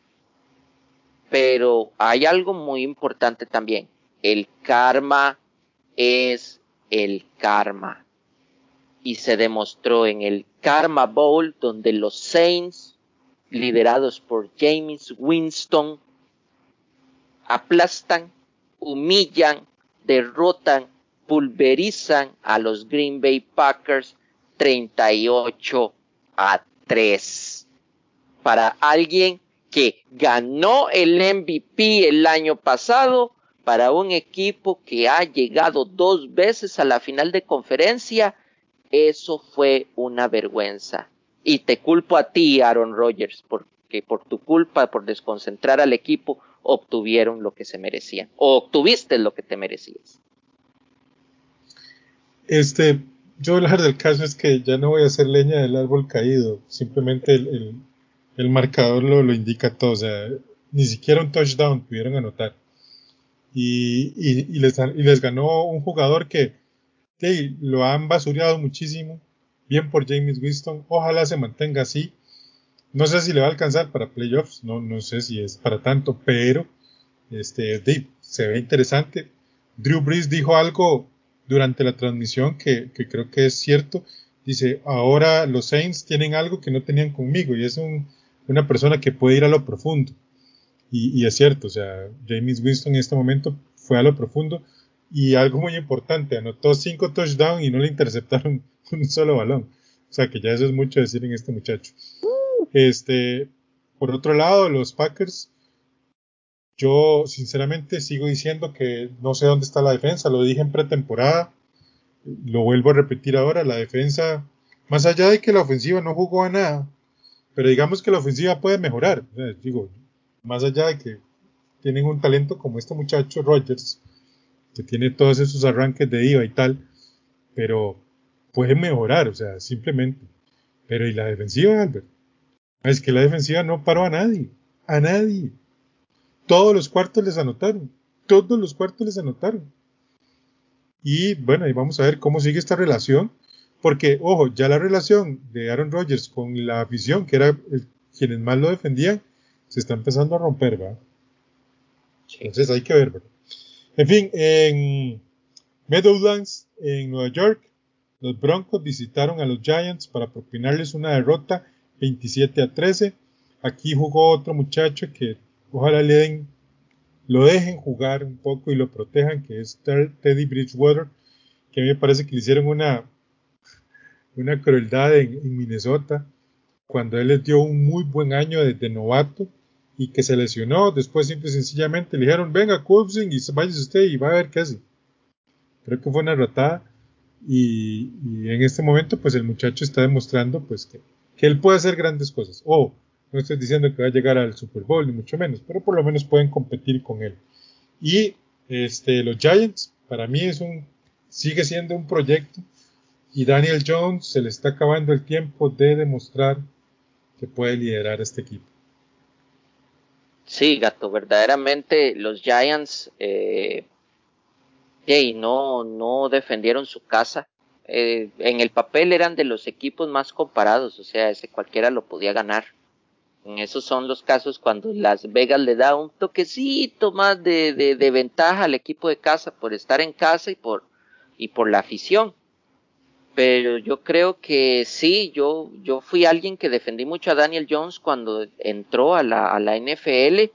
Pero hay algo muy importante también. el karma es el karma. Y se demostró en el Karma Bowl donde los Saints, liderados por James Winston, aplastan, humillan, derrotan, pulverizan a los Green Bay Packers 38 a 3. Para alguien que ganó el MVP el año pasado, para un equipo que ha llegado dos veces a la final de conferencia, eso fue una vergüenza. Y te culpo a ti, Aaron Rodgers, porque por tu culpa, por desconcentrar al equipo, obtuvieron lo que se merecían. O obtuviste lo que te merecías. Este, yo hablar del caso es que ya no voy a hacer leña del árbol caído. Simplemente el, el, marcador lo, lo, indica todo. O sea, ni siquiera un touchdown pudieron anotar. Y, y, les, y les, ganó un jugador que lo han basureado muchísimo. Bien por James Winston. Ojalá se mantenga así. No sé si le va a alcanzar para playoffs. No, no sé si es para tanto. Pero este, se ve interesante. Drew Brees dijo algo durante la transmisión que, creo que es cierto. Dice, ahora los Saints tienen algo que no tenían conmigo y es una persona que puede ir a lo profundo. Y, es cierto, o sea, James Winston en este momento fue a lo profundo y algo muy importante, anotó cinco touchdowns y no le interceptaron un solo balón. O sea que ya eso es mucho decir en este muchacho. Este, por otro lado, los Packers yo sinceramente sigo diciendo que no sé dónde está la defensa, lo dije en pretemporada, lo vuelvo a repetir ahora, la defensa, más allá de que la ofensiva no jugó a nada, pero digamos que la ofensiva puede mejorar, digo, más allá de que tienen un talento como este muchacho Rogers, que tiene todos esos arranques de IVA y tal, pero puede mejorar, o sea, simplemente. Pero ¿y la defensiva, Albert? Es que la defensiva no paró a nadie, a nadie. Todos los cuartos les anotaron. Todos los cuartos les anotaron. Y bueno, ahí vamos a ver cómo sigue esta relación. Porque, ojo, ya la relación de Aaron Rodgers con la afición, que era quienes más lo defendían, se está empezando a romper, ¿va? Entonces hay que ver, ¿verdad? En fin, en Meadowlands, en Nueva York, los Broncos visitaron a los Giants para propinarles una derrota 27 a 13. Aquí jugó otro muchacho que ojalá le den, lo dejen jugar un poco y lo protejan, que es Teddy Bridgewater, que a mí me parece que le hicieron una, una crueldad en, Minnesota, cuando él les dio un muy buen año de, novato y que se lesionó, después simple y sencillamente le dijeron, venga, Cousins y váyase usted y va a ver qué hace. Creo que fue una ratada y, en este momento pues el muchacho está demostrando pues que, que él puede hacer grandes cosas. O no estoy diciendo que va a llegar al Super Bowl, ni mucho menos, pero por lo menos pueden competir con él. Y este, los Giants, para mí es un, sigue siendo un proyecto. Y Daniel Jones se le está acabando el tiempo de demostrar que puede liderar este equipo. Sí, gato, verdaderamente los Giants eh, no, no defendieron su casa. Eh, en el papel eran de los equipos más comparados, o sea, ese cualquiera lo podía ganar. Esos son los casos cuando Las Vegas le da un toquecito más de, de, ventaja al equipo de casa por estar en casa y por la afición. Pero yo creo que sí, yo, yo fui alguien que defendí mucho a Daniel Jones cuando entró a la, a la NFL.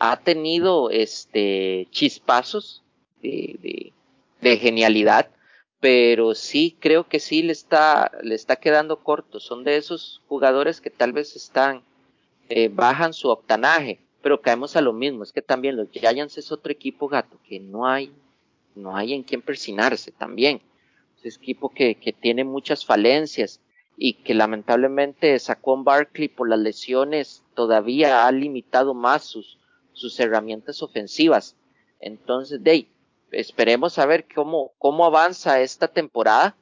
Ha tenido este chispazos de, de, genialidad pero sí creo que sí le está le está quedando corto son de esos jugadores que tal vez están eh, bajan su octanaje, pero caemos a lo mismo, es que también los Giants es otro equipo gato, que no hay, no hay en quien persinarse también. Es un equipo que, que tiene muchas falencias y que lamentablemente Saquon Barkley por las lesiones todavía ha limitado más sus, sus herramientas ofensivas. Entonces, de esperemos a ver cómo, cómo avanza esta temporada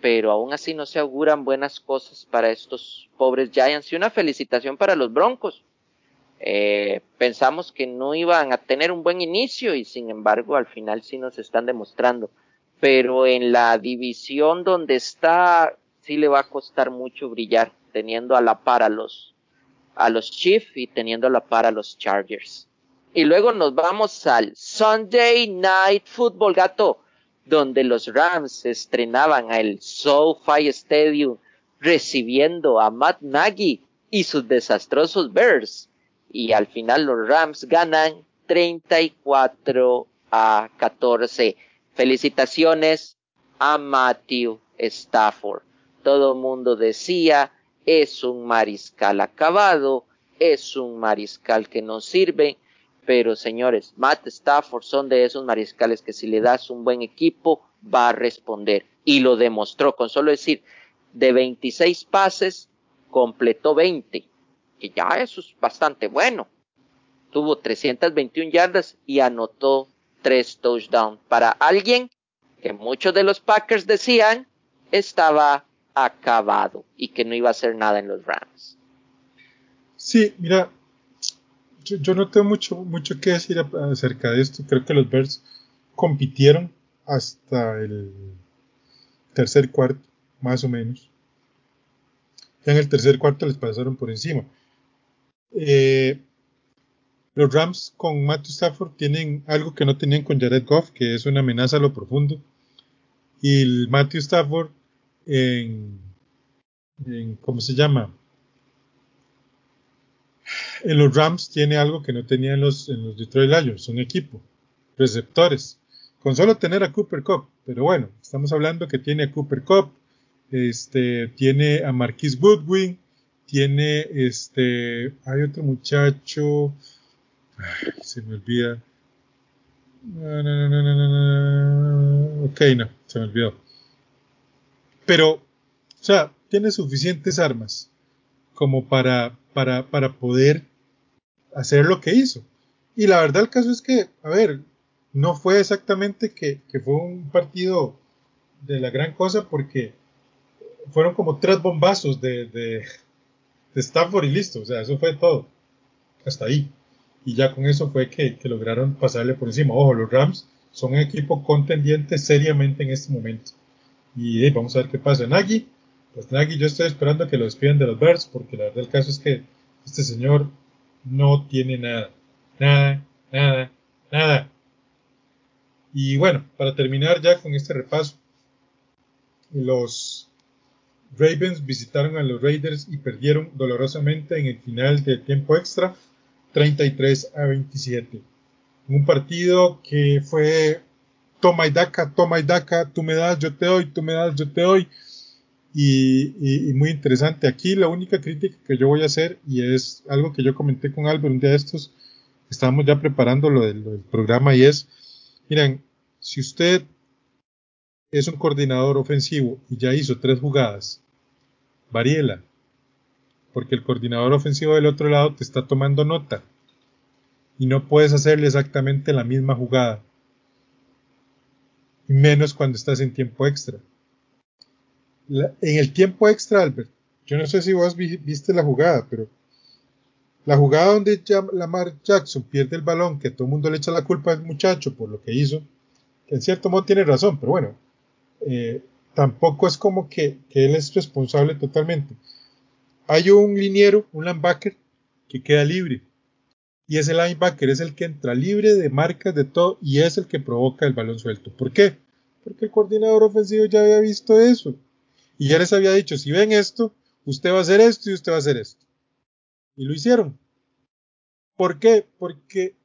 pero aún así no se auguran buenas cosas para estos pobres Giants y una felicitación para los Broncos. Eh, pensamos que no iban a tener un buen inicio y sin embargo al final sí nos están demostrando. Pero en la división donde está sí le va a costar mucho brillar teniendo a la par a los a los Chiefs y teniendo a la par a los Chargers. Y luego nos vamos al Sunday Night Football, gato, donde los Rams estrenaban al SoFi Stadium recibiendo a Matt Nagy y sus desastrosos Bears. Y al final los Rams ganan 34 a 14. Felicitaciones a Matthew Stafford. Todo el mundo decía, es un mariscal acabado, es un mariscal que no sirve, pero señores, Matt Stafford son de esos mariscales que si le das un buen equipo va a responder. Y lo demostró con solo decir, de 26 pases, completó 20, que ya eso es bastante bueno. Tuvo 321 yardas y anotó 3 touchdowns para alguien que muchos de los Packers decían estaba acabado y que no iba a hacer nada en los Rams. Sí, mira, yo, no tengo mucho, mucho que decir acerca de esto. Creo que los Bears compitieron hasta el tercer cuarto, más o menos. Ya en el tercer cuarto les pasaron por encima. Eh, los Rams con Matthew Stafford tienen algo que no tenían con Jared Goff, que es una amenaza a lo profundo. Y el Matthew Stafford en, ¿cómo se llama? En los Rams tiene algo que no tenía en los, en los Detroit Lions, un equipo, receptores. Con solo tener a Cooper Cup, pero bueno, estamos hablando que tiene a Cooper Cup, este, tiene a Marquis Goodwin, tiene este, hay otro muchacho, se me olvida. No, no, no, no, no, ok, no, se me olvidó. Pero, o sea, tiene suficientes armas como para, para, para poder hacer lo que hizo. Y la verdad el caso es que, a ver, no fue exactamente que, que fue un partido de la gran cosa porque fueron como tres bombazos de, de, de Stanford y listo. O sea, eso fue todo. Hasta ahí. Y ya con eso fue que, lograron pasarle por encima. Ojo, los Rams son un equipo contendiente seriamente en este momento. Y vamos a ver qué pasa. Nagy, pues Nagy, yo estoy esperando que lo despidan de los Bears, porque la verdad el caso es que este señor no tiene nada. Nada, nada, nada. Y bueno, para terminar ya con este repaso, los Ravens visitaron a los Raiders y perdieron dolorosamente en el final del tiempo extra, 33 a 27. Un partido que fue toma y daca, toma y daca, tú me das, yo te doy, tú me das, yo te doy. Y, muy interesante. Aquí la única crítica que yo voy a hacer, y es algo que yo comenté con Álvaro un día de estos, estábamos ya preparando lo del, programa, y es, miren, si usted es un coordinador ofensivo y ya hizo tres jugadas, variela, porque el coordinador ofensivo del otro lado te está tomando nota y no puedes hacerle exactamente la misma jugada menos cuando estás en tiempo extra. en el tiempo extra, Albert, yo no sé si vos viste la jugada, pero la jugada donde Lamar Jackson pierde el balón, que todo el mundo le echa la culpa al muchacho por lo que hizo, que en cierto modo tiene razón, pero bueno, eh, tampoco es como que, él es responsable totalmente. Hay un liniero, un linebacker, que queda libre. Y ese linebacker es el que entra libre de marcas de todo y es el que provoca el balón suelto. ¿Por qué? Porque el coordinador ofensivo ya había visto eso. Y ya les había dicho, si ven esto, usted va a hacer esto y usted va a hacer esto. Y lo hicieron. ¿Por qué? Porque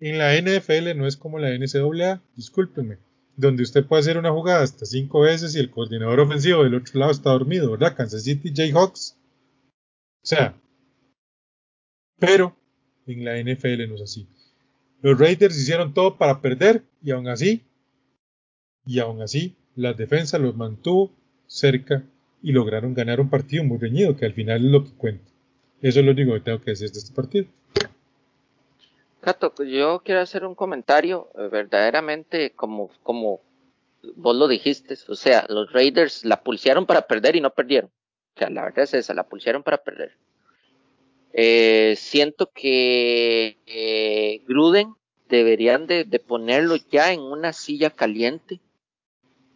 en la NFL no es como la NCAA, discúlpenme, donde usted puede hacer una jugada hasta cinco veces y el coordinador ofensivo del otro lado está dormido, ¿verdad? Kansas City Jayhawks. O sea, pero en la NFL no es así. Los Raiders hicieron todo para perder y aún así, y aún así, la defensa los mantuvo cerca y lograron ganar un partido muy reñido, que al final es lo que cuenta. Eso es lo único que tengo que decir de este partido. Cato, yo quiero hacer un comentario eh, verdaderamente como, como vos lo dijiste, o sea, los Raiders la pulsearon para perder y no perdieron. O sea, la verdad es esa, la pulsearon para perder. Eh, siento que eh, Gruden deberían de, ponerlo ya en una silla caliente.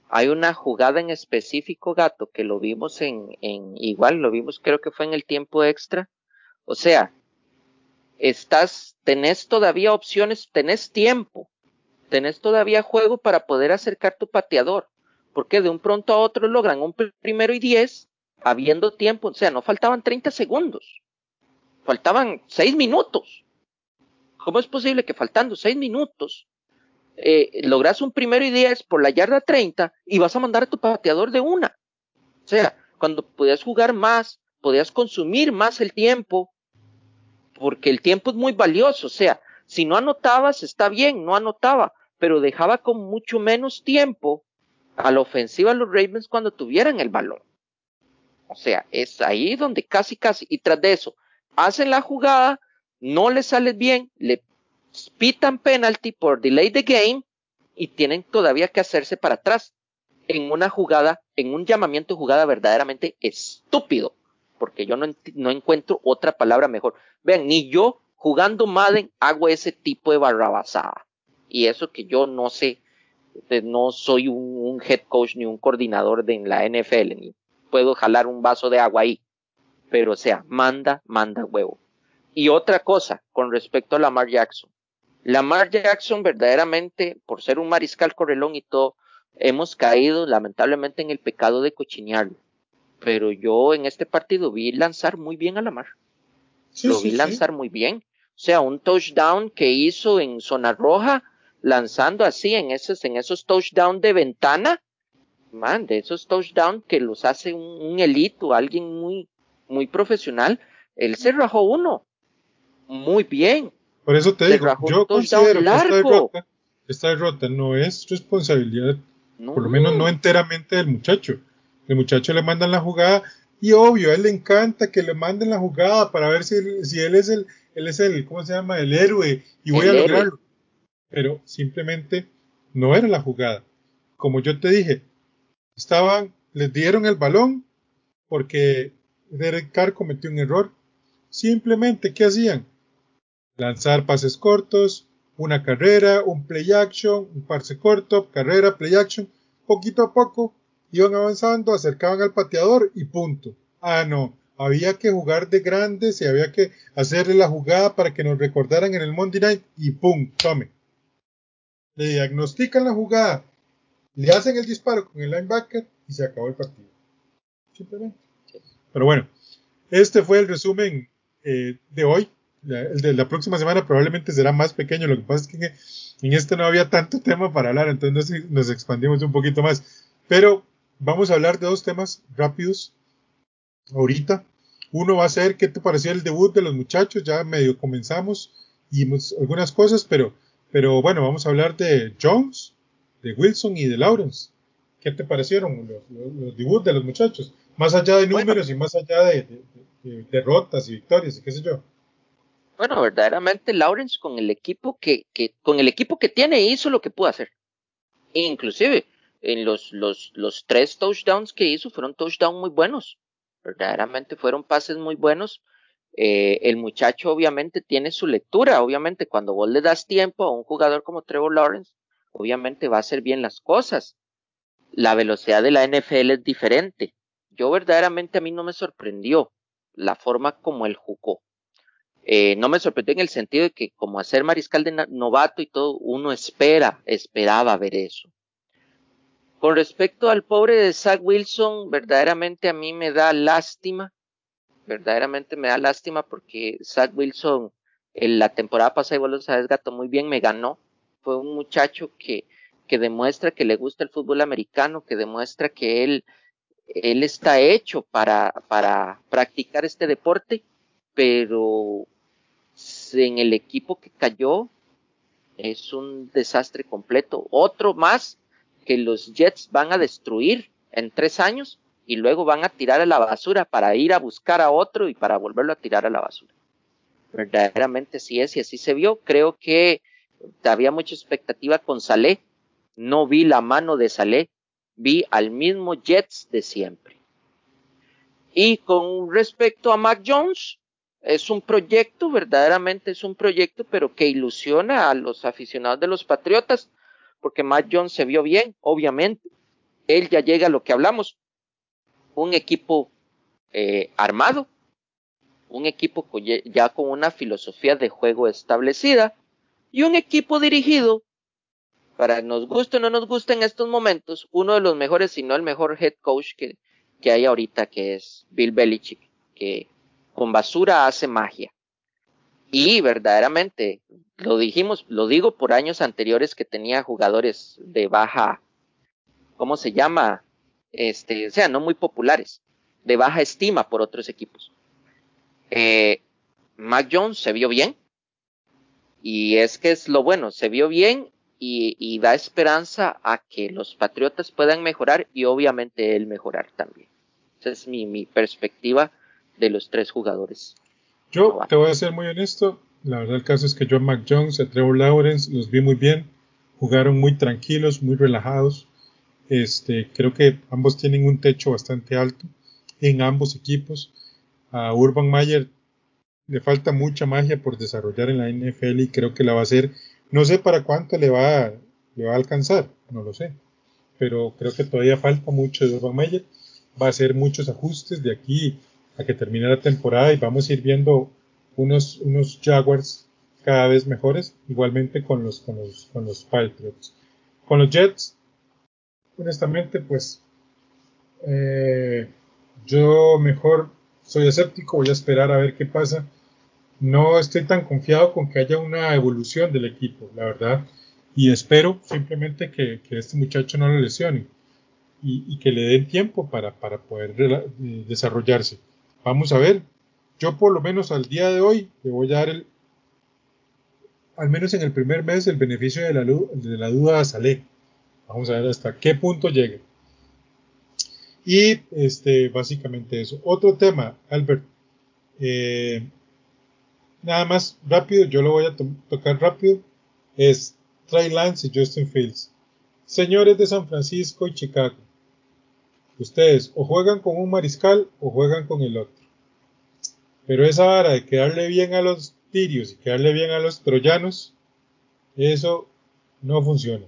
Hay una jugada en específico, gato, que lo vimos en, en igual, lo vimos creo que fue en el tiempo extra. O sea, estás, tenés todavía opciones, tenés tiempo, tenés todavía juego para poder acercar tu pateador, porque de un pronto a otro logran un primero y diez, habiendo tiempo, o sea, no faltaban 30 segundos, faltaban seis minutos. ¿Cómo es posible que faltando seis minutos eh, logras un primero y diez por la yarda 30 y vas a mandar a tu pateador de una? O sea, cuando podías jugar más, podías consumir más el tiempo, porque el tiempo es muy valioso. O sea, si no anotabas, está bien, no anotaba, pero dejaba con mucho menos tiempo a la ofensiva los Ravens cuando tuvieran el balón. O sea, es ahí donde casi, casi, y tras de eso, hacen la jugada, no le sale bien, le pitan penalty por delay the game y tienen todavía que hacerse para atrás en una jugada, en un llamamiento jugada verdaderamente estúpido, porque yo no, no encuentro otra palabra mejor. Vean, ni yo jugando Madden hago ese tipo de barrabasada. Y eso que yo no sé, no soy un, head coach ni un coordinador de la NFL, ni puedo jalar un vaso de agua ahí. Pero sea, manda, manda huevo. Y otra cosa con respecto a Lamar Jackson. Lamar Jackson verdaderamente, por ser un mariscal correlón y todo, hemos caído lamentablemente en el pecado de cochinearlo. Pero yo en este partido vi lanzar muy bien a Lamar. Sí, Lo vi lanzar muy bien. O sea, un touchdown que hizo en zona roja, lanzando así en esos, en esos touchdowns de ventana. Man, de esos touchdowns que los hace un, un elito, alguien muy, muy profesional. Él se rajó uno. Muy bien. Por eso te digo, yo considero que esta derrota, esta derrota no es responsabilidad, por lo menos no enteramente del muchacho. El muchacho le mandan la jugada y obvio, a él le encanta que le manden la jugada para ver si, si él es el, él es el, ¿cómo se llama? El héroe y voy a lograrlo. Pero simplemente no era la jugada. Como yo te dije, estaban, les dieron el balón porque Derek Carr cometió un error. Simplemente, ¿qué hacían? lanzar pases cortos, una carrera, un play action, un pase corto, carrera, play action, poquito a poco iban avanzando, acercaban al pateador y punto. Ah, no, había que jugar de grandes y había que hacerle la jugada para que nos recordaran en el Monday Night y pum, tome. Le diagnostican la jugada, le hacen el disparo con el linebacker y se acabó el partido. Simplemente. Pero bueno, este fue el resumen eh, de hoy el de la próxima semana probablemente será más pequeño. Lo que pasa es que en este no había tanto tema para hablar, entonces nos expandimos un poquito más. Pero vamos a hablar de dos temas rápidos ahorita. Uno va a ser qué te pareció el debut de los muchachos. Ya medio comenzamos y algunas cosas, pero, pero bueno, vamos a hablar de Jones, de Wilson y de Lawrence. ¿Qué te parecieron los, los, debuts de los muchachos? Más allá de números y más allá de derrotas y victorias y qué sé yo. Bueno, verdaderamente Lawrence con el equipo que, que, con el equipo que tiene hizo lo que pudo hacer. Inclusive, en los, tres touchdowns que hizo fueron touchdowns muy buenos. Verdaderamente fueron pases muy buenos. Eh, el muchacho obviamente tiene su lectura. Obviamente, cuando vos le das tiempo a un jugador como Trevor Lawrence, obviamente va a hacer bien las cosas. La velocidad de la NFL es diferente. Yo verdaderamente a mí no me sorprendió la forma como él jugó. Eh, no me sorprendió en el sentido de que como hacer mariscal de novato y todo, uno espera, esperaba ver eso. Con respecto al pobre de Zach Wilson, verdaderamente a mí me da lástima, verdaderamente me da lástima porque Zach Wilson en la temporada pasada, vos lo sabes, gato, muy bien me ganó. Fue un muchacho que, que demuestra que le gusta el fútbol americano, que demuestra que él, él está hecho para, para practicar este deporte, pero en el equipo que cayó es un desastre completo. Otro más que los Jets van a destruir en tres años y luego van a tirar a la basura para ir a buscar a otro y para volverlo a tirar a la basura. Verdaderamente sí es y así se vio. Creo que había mucha expectativa con Saleh. No vi la mano de Saleh, vi al mismo Jets de siempre. Y con respecto a Mac Jones, es un proyecto, verdaderamente es un proyecto, pero que ilusiona a los aficionados de los Patriotas, porque Matt Jones se vio bien, obviamente. Él ya llega a lo que hablamos, un equipo eh, armado, un equipo ya con una filosofía de juego establecida y un equipo dirigido, para nos guste o no nos guste en estos momentos, uno de los mejores, si no el mejor head coach que, que hay ahorita, que es Bill Belichick, que con basura hace magia. Y verdaderamente, lo dijimos, lo digo por años anteriores que tenía jugadores de baja, ¿cómo se llama? Este, o sea, no muy populares, de baja estima por otros equipos. Eh, Mac Jones se vio bien, y es que es lo bueno, se vio bien y, da esperanza a que los Patriotas puedan mejorar y obviamente él mejorar también. Esa es mi perspectiva de los tres jugadores. Yo te voy a ser muy honesto. La verdad, el caso es que yo a Mac Jones, a Trevor Lawrence, los vi muy bien. Jugaron muy tranquilos, muy relajados. Este, creo que ambos tienen un techo bastante alto en ambos equipos. A Urban Mayer le falta mucha magia por desarrollar en la NFL y creo que la va a hacer. No sé para cuánto le va, le va a alcanzar, no lo sé. Pero creo que todavía falta mucho de Urban Mayer. Va a hacer muchos ajustes de aquí a que termine la temporada y vamos a ir viendo unos, unos Jaguars cada vez mejores, igualmente con los, con los, con los Patriots. Con los Jets, honestamente, pues eh, yo mejor soy escéptico, voy a esperar a ver qué pasa. No estoy tan confiado con que haya una evolución del equipo, la verdad, y espero simplemente que, que este muchacho no lo lesione y, y, que le den tiempo para, para poder desarrollarse. Vamos a ver. Yo por lo menos al día de hoy le voy a dar el, al menos en el primer mes, el beneficio de la, de la duda a Saleh. Vamos a ver hasta qué punto llegue. Y este, básicamente eso. Otro tema, Albert. Eh, nada más rápido, yo lo voy a to tocar rápido. Es Trey Lance y Justin Fields. Señores de San Francisco y Chicago. Ustedes o juegan con un mariscal o juegan con el otro. Pero esa vara de quedarle bien a los tirios y quedarle bien a los troyanos, eso no funciona.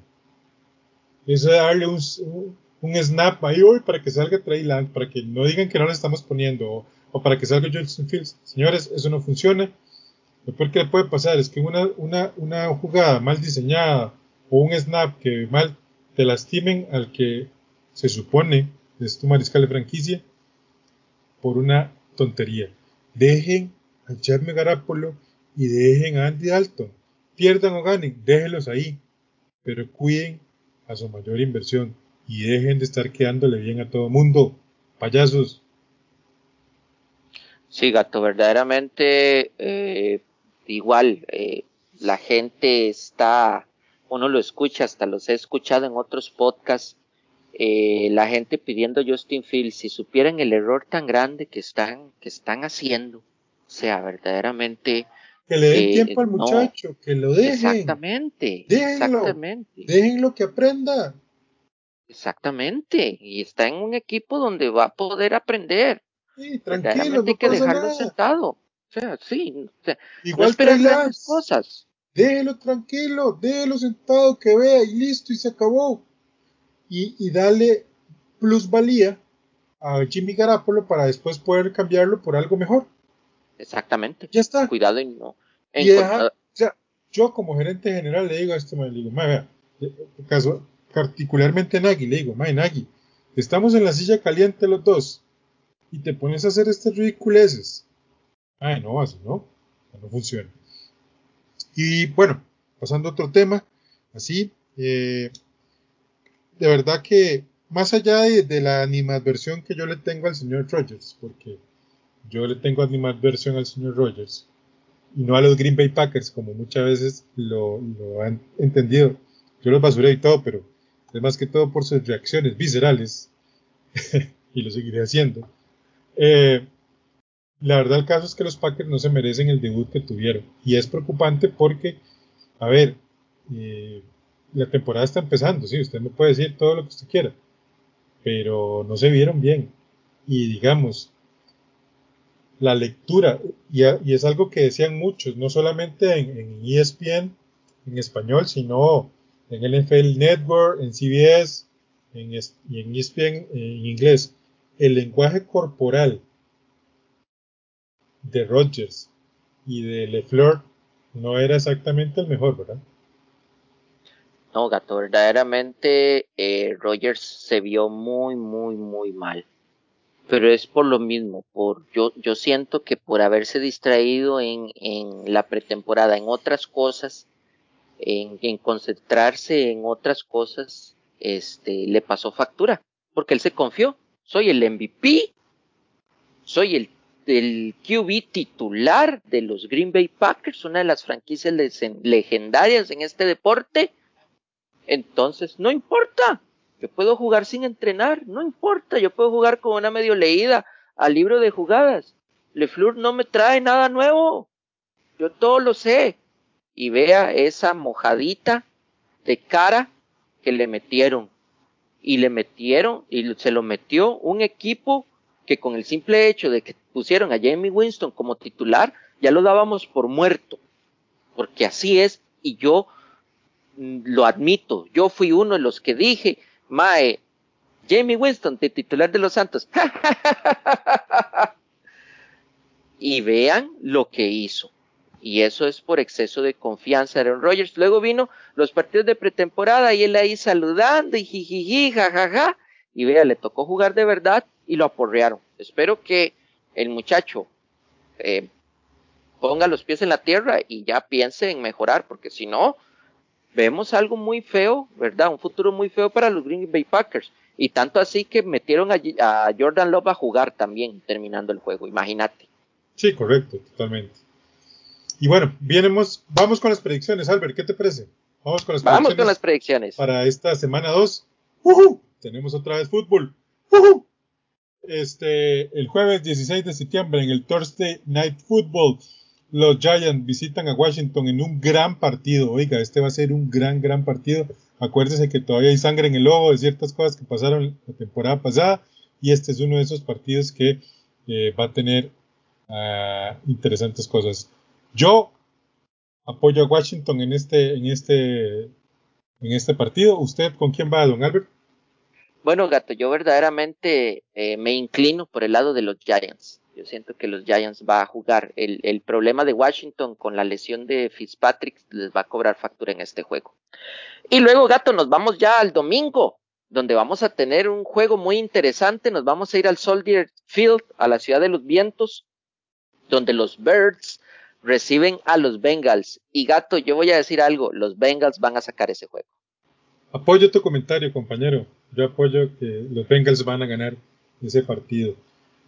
Eso de darle un, snap ahí hoy para que salga Trey Lance, para que no digan que no le estamos poniendo, o, para que salga Justin Fields. Señores, eso no funciona. Lo peor que le puede pasar es que una jugada mal diseñada o un snap que mal te lastimen al que se supone es tu mariscal de franquicia por una tontería. Dejen a Chadme Garapolo y dejen a Andy Dalton. Pierdan o ganen, déjenlos ahí. Pero cuiden a su mayor inversión y dejen de estar quedándole bien a todo mundo. Payasos. Sí, gato, verdaderamente eh, igual eh, la gente está, uno lo escucha, hasta los he escuchado en otros podcasts, eh, la gente pidiendo Justin Fields, si supieran el error tan grande que están, que están haciendo, o sea, verdaderamente que le den tiempo al muchacho, no, que lo dejen. Exactamente, déjenlo, exactamente. Déjenlo que aprenda. Exactamente, y está en un equipo donde va a poder aprender. Sí, tranquilo, no hay que dejarlo nada. sentado. O sea, sí, o sea, Igual no esperar grandes cosas. Déjelo tranquilo, déjelo sentado, que vea y listo, y se acabó. Y, y dale plusvalía a Jimmy Garapolo para después poder cambiarlo por algo mejor. Exactamente. Ya está. Cuidado y no. Y deja- o sea, yo como gerente general le digo a este man, le digo, "Mae, vea, eh, caso, particularmente a Nagy, le digo, mae, Nagy, estamos en la silla caliente los dos y te pones a hacer estas ridiculeces. Ay, no, así no, no funciona. Y bueno, pasando a otro tema, así, eh, de verdad que más allá de, la animadversión que yo le tengo al señor Rogers, porque yo le tengo animadversión al señor Rogers, y no a los Green Bay Packers, como muchas veces lo, lo han entendido. Yo los basuré y todo, pero es más que todo por sus reacciones viscerales, y lo seguiré haciendo. Eh, la verdad, el caso es que los Packers no se merecen el debut que tuvieron, y es preocupante porque, a ver, eh, la temporada está empezando, sí, usted me puede decir todo lo que usted quiera, pero no se vieron bien. Y digamos, la lectura, y, es algo que decían muchos, no solamente en, ESPN en español, sino en NFL Network, en CBS en, y en ESPN en inglés, el lenguaje corporal de Rodgers y de LeFleur no era exactamente el mejor, ¿verdad? No, gato, verdaderamente eh, Rogers se vio muy, muy, muy mal. Pero es por lo mismo, por yo, yo siento que por haberse distraído en, en la pretemporada, en otras cosas, en, en, concentrarse en otras cosas, este, le pasó factura, porque él se confió. Soy el MVP, soy el del QB titular de los Green Bay Packers, una de las franquicias legendarias en este deporte. Entonces, no importa, yo puedo jugar sin entrenar, no importa, yo puedo jugar con una medio leída al libro de jugadas. LeFleur no me trae nada nuevo, yo todo lo sé. Y vea esa mojadita de cara que le metieron. Y le metieron, y se lo metió un equipo que con el simple hecho de que pusieron a Jamie Winston como titular, ya lo dábamos por muerto. Porque así es, y yo lo admito, yo fui uno de los que dije, Mae, Jamie Winston, de titular de los Santos. y vean lo que hizo. Y eso es por exceso de confianza de Aaron Rodgers. Luego vino los partidos de pretemporada y él ahí saludando y jijiji, jajaja. Y vea, le tocó jugar de verdad y lo aporrearon. Espero que el muchacho eh, ponga los pies en la tierra y ya piense en mejorar, porque si no, vemos algo muy feo, ¿verdad? Un futuro muy feo para los Green Bay Packers. Y tanto así que metieron a, a Jordan Love a jugar también, terminando el juego, imagínate. Sí, correcto, totalmente. Y bueno, vienemos, vamos con las predicciones, Albert, ¿qué te parece? Vamos con las vamos predicciones. Con las predicciones. Para esta semana 2. Tenemos otra vez fútbol. Este, el jueves 16 de septiembre en el Thursday Night Football, los Giants visitan a Washington en un gran partido. Oiga, este va a ser un gran, gran partido. Acuérdese que todavía hay sangre en el ojo de ciertas cosas que pasaron la temporada pasada y este es uno de esos partidos que eh, va a tener uh, interesantes cosas. Yo apoyo a Washington en este, en este, en este partido. ¿Usted con quién va, don Albert? Bueno, gato, yo verdaderamente eh, me inclino por el lado de los Giants. Yo siento que los Giants va a jugar. El, el, problema de Washington con la lesión de Fitzpatrick les va a cobrar factura en este juego. Y luego, gato, nos vamos ya al domingo, donde vamos a tener un juego muy interesante. Nos vamos a ir al Soldier Field, a la ciudad de los vientos, donde los Birds reciben a los Bengals. Y gato, yo voy a decir algo, los Bengals van a sacar ese juego. Apoyo tu comentario, compañero. Yo apoyo que los Bengals van a ganar ese partido.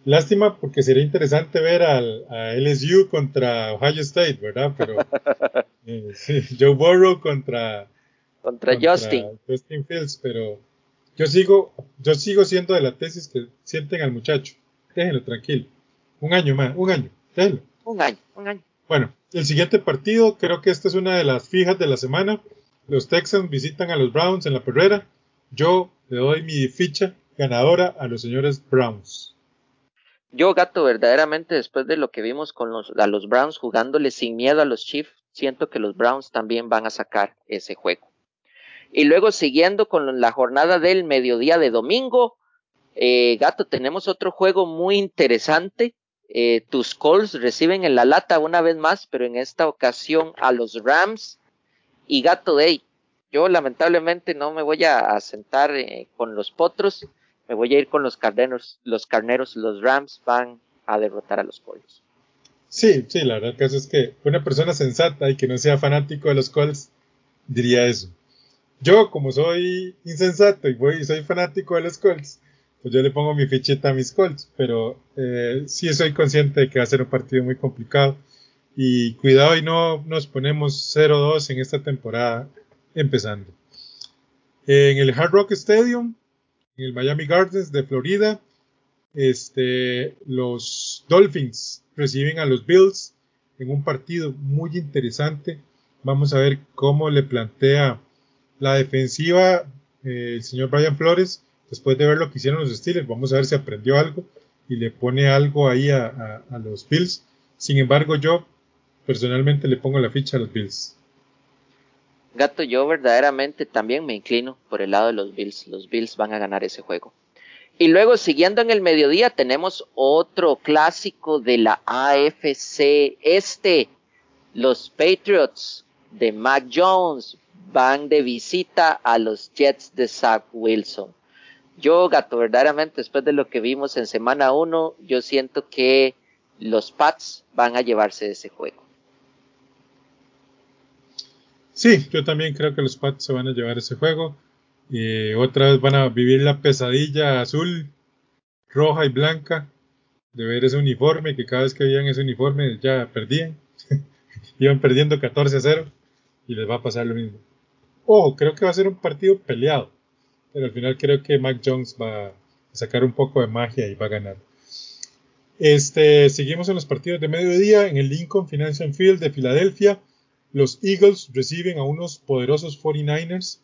Lástima porque sería interesante ver al, a LSU contra Ohio State, ¿verdad? Pero eh, Joe Burrow contra, contra, Justin. Justin Fields, pero yo sigo, yo sigo siendo de la tesis que sienten al muchacho. Déjenlo tranquilo. Un año más, un año. Déjenlo. Un año, un año. Bueno, el siguiente partido, creo que esta es una de las fijas de la semana. Los Texans visitan a los Browns en la perrera. Yo le doy mi ficha ganadora a los señores Browns. Yo, gato, verdaderamente después de lo que vimos con los, a los Browns jugándole sin miedo a los Chiefs, siento que los Browns también van a sacar ese juego. Y luego siguiendo con la jornada del mediodía de domingo, eh, gato, tenemos otro juego muy interesante. Eh, tus Colts reciben en la lata una vez más, pero en esta ocasión a los Rams y Gato Day. Yo lamentablemente no me voy a, sentar eh, con los potros, me voy a ir con los carneros, los carneros, los Rams van a derrotar a los Colts. Sí, sí, la verdad que es que una persona sensata y que no sea fanático de los Colts diría eso. Yo, como soy insensato y soy fanático de los Colts, pues yo le pongo mi fichita a mis Colts, pero eh, sí soy consciente de que va a ser un partido muy complicado y cuidado y no nos ponemos 0-2 en esta temporada empezando. En el Hard Rock Stadium, en el Miami Gardens de Florida, este, los Dolphins reciben a los Bills en un partido muy interesante. Vamos a ver cómo le plantea la defensiva eh, el señor Brian Flores después de ver lo que hicieron los Steelers. Vamos a ver si aprendió algo y le pone algo ahí a los Bills. Sin embargo, yo personalmente le pongo la ficha a los Bills. Gato, yo verdaderamente también me inclino por el lado de los Bills. Los Bills van a ganar ese juego. Y luego, siguiendo en el mediodía, tenemos otro clásico de la AFC este. Los Patriots de Mac Jones van de visita a los Jets de Zach Wilson. Yo, gato, verdaderamente, después de lo que vimos en semana 1, yo siento que los Pats van a llevarse ese juego. Sí, yo también creo que los Pats se van a llevar ese juego. Y otra vez van a vivir la pesadilla azul, roja y blanca de ver ese uniforme, que cada vez que veían ese uniforme ya perdían. Iban perdiendo 14 a 0 y les va a pasar lo mismo. Ojo, creo que va a ser un partido peleado, pero al final creo que Mac Jones va a sacar un poco de magia y va a ganar. Este, seguimos en los partidos de mediodía en el Lincoln Financial Field de Filadelfia. Los Eagles reciben a unos poderosos 49ers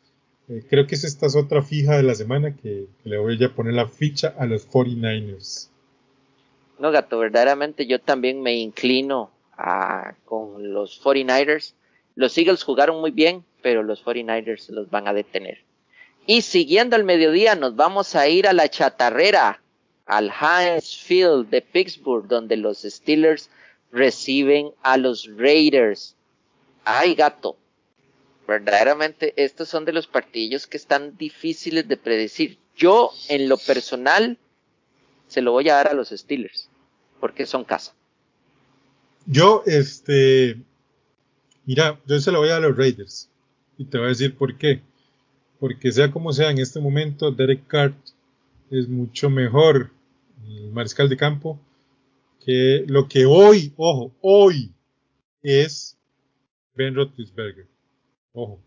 eh, creo que esta es otra fija de la semana que, le voy a poner la ficha a los 49ers. No, gato, verdaderamente yo también me inclino con los 49ers. Los Eagles jugaron muy bien, pero los 49ers los van a detener. Y siguiendo el mediodía, nos vamos a ir a la chatarrera, al Heinz Field de Pittsburgh, donde los Steelers reciben a los Raiders. Ay, gato, verdaderamente estos son de los partidos que están difíciles de predecir. Yo, en lo personal, se lo voy a dar a los Steelers, porque son casa. Yo, este, mira, yo se lo voy a dar a los Raiders, y te voy a decir por qué. Porque sea como sea, en este momento Derek Carr es mucho mejor el mariscal de campo que lo que hoy, ojo, hoy es Ben Roethlisberger. Ojo.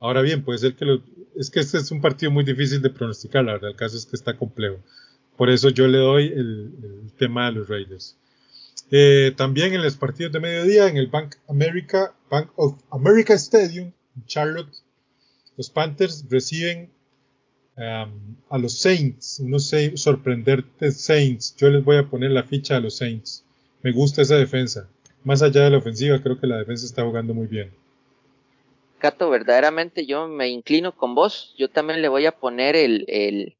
Ahora bien, puede ser que lo, es que este es un partido muy difícil de pronosticar, la verdad, el caso es que está complejo. Por eso yo le doy el, tema a los Raiders. Eh, también en los partidos de mediodía, en el Bank America, Bank of America Stadium, en Charlotte, los Panthers reciben um, a los Saints, no sé, sorprenderte Saints. Yo les voy a poner la ficha a los Saints. Me gusta esa defensa. Más allá de la ofensiva, creo que la defensa está jugando muy bien. Cato, verdaderamente yo me inclino con vos. Yo también le voy a poner el,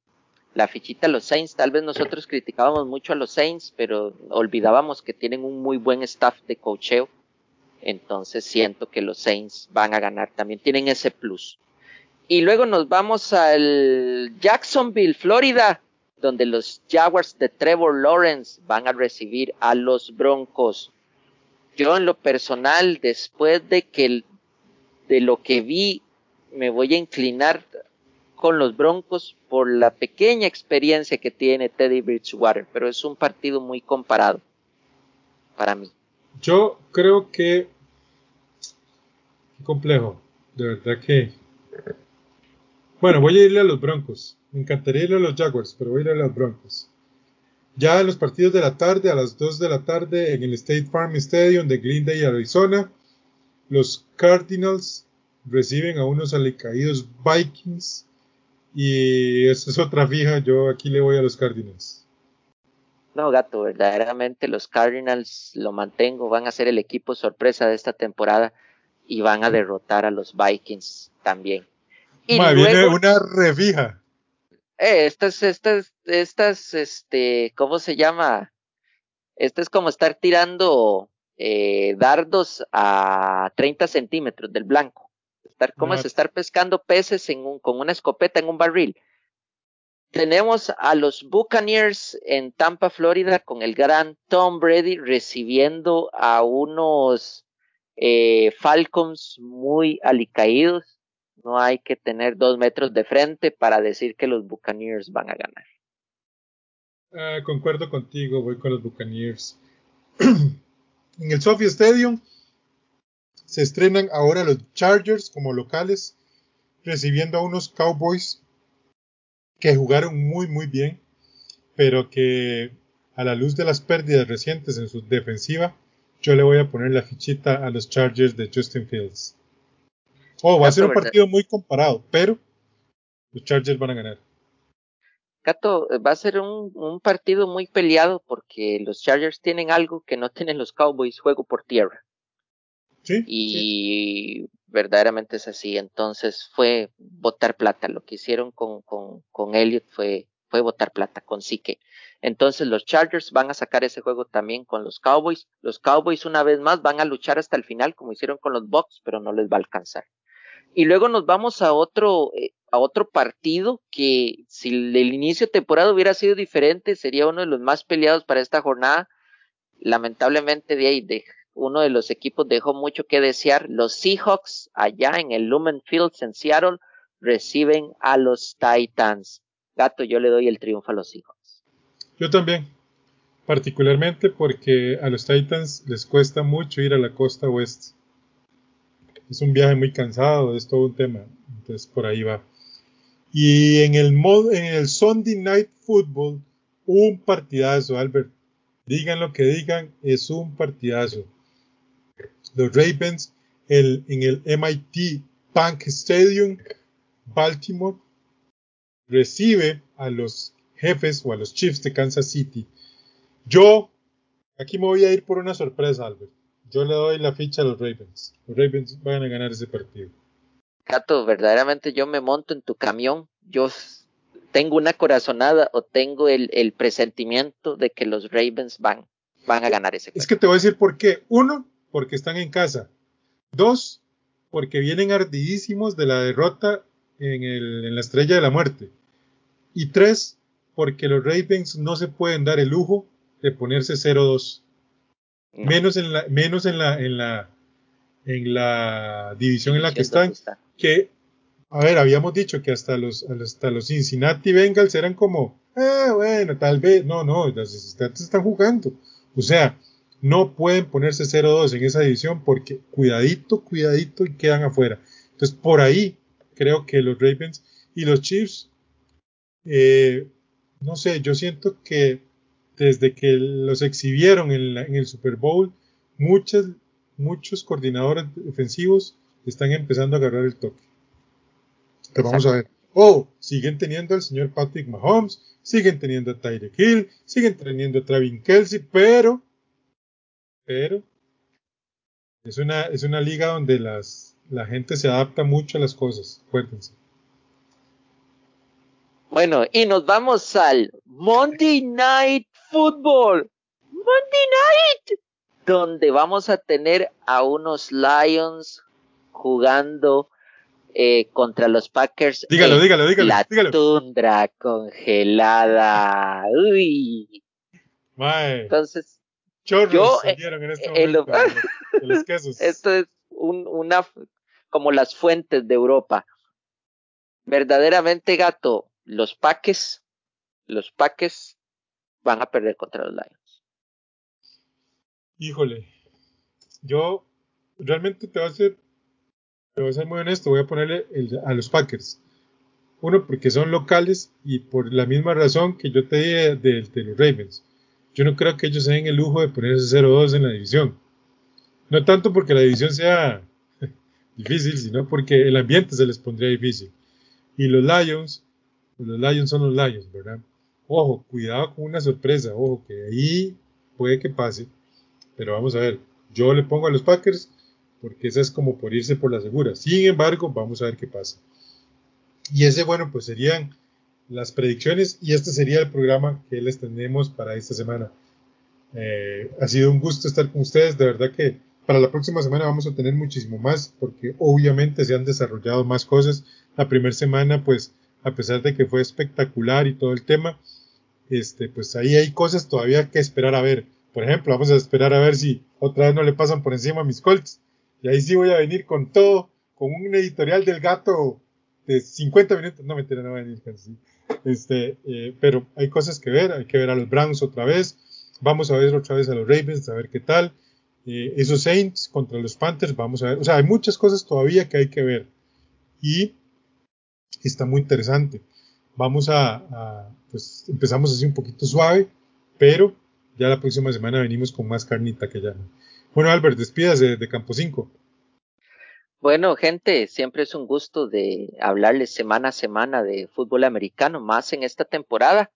la fichita a los Saints. Tal vez nosotros criticábamos mucho a los Saints, pero olvidábamos que tienen un muy buen staff de cocheo. Entonces siento que los Saints van a ganar. También tienen ese plus. Y luego nos vamos al Jacksonville, Florida, donde los Jaguars de Trevor Lawrence van a recibir a los Broncos. Yo en lo personal, después de que de lo que vi, me voy a inclinar con los Broncos por la pequeña experiencia que tiene Teddy Bridgewater, pero es un partido muy comparado para mí. Yo creo que qué complejo, de verdad que bueno, voy a irle a los Broncos. Me encantaría irle a los Jaguars, pero voy a ir a los Broncos. Ya en los partidos de la tarde, a las 2 de la tarde, en el State Farm Stadium de Glendale, Arizona, los Cardinals reciben a unos alicaídos Vikings. Y esa es otra fija. Yo aquí le voy a los Cardinals. No, gato, verdaderamente los Cardinals lo mantengo. Van a ser el equipo sorpresa de esta temporada y van a derrotar a los Vikings también. Y viene una revija. Eh, estas, estas, estas, este, ¿cómo se llama? Esto es como estar tirando eh, dardos a 30 centímetros del blanco. Estar, ¿Cómo es estar pescando peces en un, con una escopeta en un barril? Tenemos a los Buccaneers en Tampa, Florida, con el gran Tom Brady recibiendo a unos eh, Falcons muy alicaídos. No hay que tener dos metros de frente para decir que los Buccaneers van a ganar. Ah, concuerdo contigo, voy con los Buccaneers. En el Sophie Stadium se estrenan ahora los Chargers como locales, recibiendo a unos Cowboys que jugaron muy muy bien, pero que a la luz de las pérdidas recientes en su defensiva, yo le voy a poner la fichita a los Chargers de Justin Fields. Oh, va a ser un partido muy comparado, pero los Chargers van a ganar. Cato, va a ser un, partido muy peleado porque los Chargers tienen algo que no tienen los Cowboys, juego por tierra. Sí. Y verdaderamente es así. Entonces fue botar plata. Lo que hicieron con, con, con Elliot fue fue botar plata con que Entonces los Chargers van a sacar ese juego también con los Cowboys. Los Cowboys una vez más van a luchar hasta el final como hicieron con los Bucks, pero no les va a alcanzar. Y luego nos vamos a otro, eh, a otro partido que si el inicio de temporada hubiera sido diferente, sería uno de los más peleados para esta jornada. Lamentablemente de ahí de, uno de los equipos dejó mucho que desear. Los Seahawks allá en el Lumen Fields en Seattle reciben a los Titans. Gato, yo le doy el triunfo a los Seahawks. Yo también, particularmente porque a los Titans les cuesta mucho ir a la costa oeste. Es un viaje muy cansado, es todo un tema. Entonces por ahí va. Y en el, en el Sunday Night Football, un partidazo, Albert. Digan lo que digan, es un partidazo. Los Ravens el, en el MIT Bank Stadium, Baltimore, recibe a los jefes o a los Chiefs de Kansas City. Yo, aquí me voy a ir por una sorpresa, Albert. Yo le doy la ficha a los Ravens. Los Ravens van a ganar ese partido. Cato, verdaderamente yo me monto en tu camión. Yo tengo una corazonada o tengo el, el presentimiento de que los Ravens van, van a ganar ese partido. Es que te voy a decir por qué. Uno, porque están en casa. Dos, porque vienen ardidísimos de la derrota en, el, en la estrella de la muerte. Y tres, porque los Ravens no se pueden dar el lujo de ponerse 0-2. Menos en la, menos en la, en la, en la división en la que están. Que, a ver, habíamos dicho que hasta los, hasta los Cincinnati Bengals eran como, ah, bueno, tal vez, no, no, los Cincinnati están jugando. O sea, no pueden ponerse 0-2 en esa división porque cuidadito, cuidadito y quedan afuera. Entonces, por ahí creo que los Ravens y los Chiefs, eh, no sé, yo siento que desde que los exhibieron en, el Super Bowl, muchas, muchos coordinadores defensivos están empezando a agarrar el toque. Pero vamos a ver. Oh, siguen teniendo al señor Patrick Mahomes, siguen teniendo a Tyreek Hill, siguen teniendo a Travis Kelsey, pero, pero, es una, es una liga donde las, la gente se adapta mucho a las cosas, acuérdense. Bueno, y nos vamos al Monday Night Football. Monday Night. Donde vamos a tener a unos Lions jugando eh, contra los Packers. Dígalo, dígalo, dígalo. La tundra congelada. Uy. Entonces, Chorros yo, eh, en este momento, los quesos. Esto es un, una como las fuentes de Europa. Verdaderamente, gato, los paques, los paques van a perder contra los Lions. Híjole, yo realmente te voy a ser, te voy a ser muy honesto, voy a ponerle a los Packers. Uno, porque son locales y por la misma razón que yo te dije de, de los Ravens. Yo no creo que ellos se den el lujo de ponerse 0-2 en la división. No tanto porque la división sea difícil, sino porque el ambiente se les pondría difícil. Y los Lions, los Lions son los Lions, ¿verdad? Ojo, cuidado con una sorpresa, ojo, que ahí puede que pase, pero vamos a ver, yo le pongo a los Packers porque esa es como por irse por la segura. Sin embargo, vamos a ver qué pasa. Y ese, bueno, pues serían las predicciones y este sería el programa que les tenemos para esta semana. Eh, ha sido un gusto estar con ustedes, de verdad que para la próxima semana vamos a tener muchísimo más porque obviamente se han desarrollado más cosas. La primera semana, pues, a pesar de que fue espectacular y todo el tema, este, pues ahí hay cosas todavía que esperar a ver. Por ejemplo, vamos a esperar a ver si otra vez no le pasan por encima a mis Colts. Y ahí sí voy a venir con todo, con un editorial del gato de 50 minutos. No, mentira, no va a venir casi. Este, eh, pero hay cosas que ver, hay que ver a los Browns otra vez. Vamos a ver otra vez a los Ravens, a ver qué tal. Eh, esos Saints contra los Panthers, vamos a ver. O sea, hay muchas cosas todavía que hay que ver. Y está muy interesante. Vamos a, pues empezamos así un poquito suave, pero ya la próxima semana venimos con más carnita que ya. Bueno, Albert, despídase de Campo 5. Bueno, gente, siempre es un gusto de hablarles semana a semana de fútbol americano, más en esta temporada.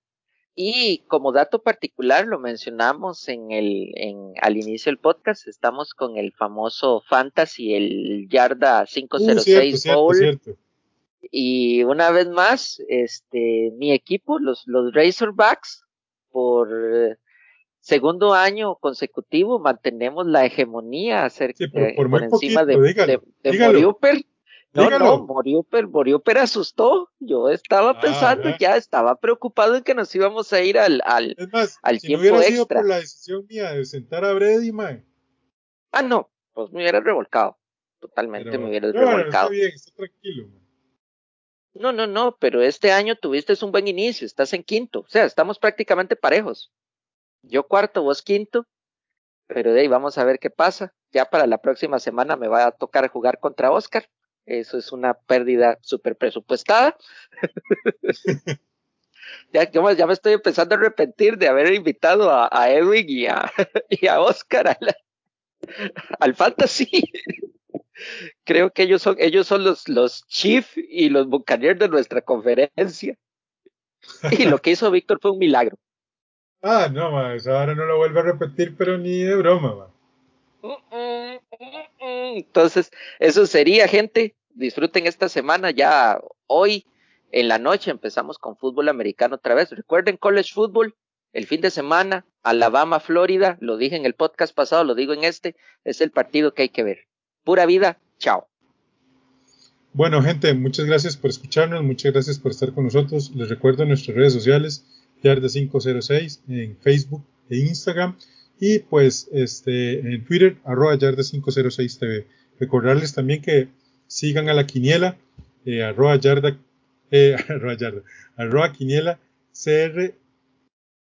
Y como dato particular, lo mencionamos en el, en, al inicio del podcast, estamos con el famoso Fantasy, el Yarda 506 uh, Bowl. Y una vez más, este, mi equipo, los, los Razorbacks, por segundo año consecutivo mantenemos la hegemonía acerca, por, encima de, Moriuper. No, no, Moriuper, Moriuper asustó. Yo estaba ah, pensando, ya estaba preocupado en que nos íbamos a ir al, al, es más, al si tiempo no hubiera sido por la decisión mía de sentar a Brady, man. Ah, no, pues me hubiera revolcado. Totalmente me hubiera revolcado. bien, está tranquilo, man. No, no, no, pero este año tuviste un buen inicio, estás en quinto, o sea, estamos prácticamente parejos. Yo cuarto, vos quinto, pero de ahí vamos a ver qué pasa. Ya para la próxima semana me va a tocar jugar contra Oscar. Eso es una pérdida súper presupuestada. ya, ya me estoy empezando a arrepentir de haber invitado a, Edwin y a, y a Oscar al Fantasy. Creo que ellos son, ellos son los, los chief y los buccaneers de nuestra conferencia. Y lo que hizo Víctor fue un milagro. Ah, no, ma, ahora no lo vuelvo a repetir, pero ni de broma, ma. Entonces, eso sería, gente. Disfruten esta semana ya hoy en la noche empezamos con fútbol americano otra vez. Recuerden college football el fin de semana, Alabama, Florida, lo dije en el podcast pasado, lo digo en este, es el partido que hay que ver. Pura vida, chao. Bueno, gente, muchas gracias por escucharnos, muchas gracias por estar con nosotros. Les recuerdo nuestras redes sociales, Yarda506 en Facebook e Instagram y pues este en Twitter, arroba Yarda506TV. Recordarles también que sigan a la quiniela, eh, arroba Yarda, eh, arroba Yarda, arroba quiniela CR,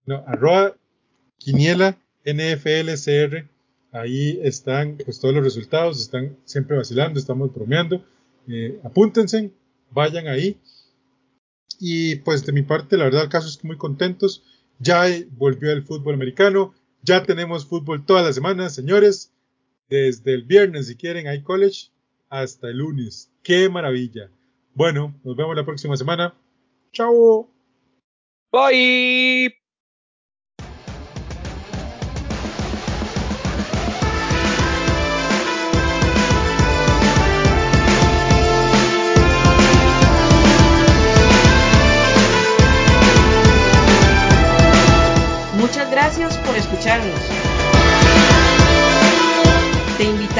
no, arroba quiniela Ahí están pues todos los resultados, están siempre vacilando, estamos bromeando. Eh, apúntense, vayan ahí. Y pues de mi parte, la verdad, el caso es que muy contentos. Ya volvió el fútbol americano, ya tenemos fútbol todas las semanas, señores. Desde el viernes, si quieren, hay college, hasta el lunes. ¡Qué maravilla! Bueno, nos vemos la próxima semana. ¡Chao! Bye.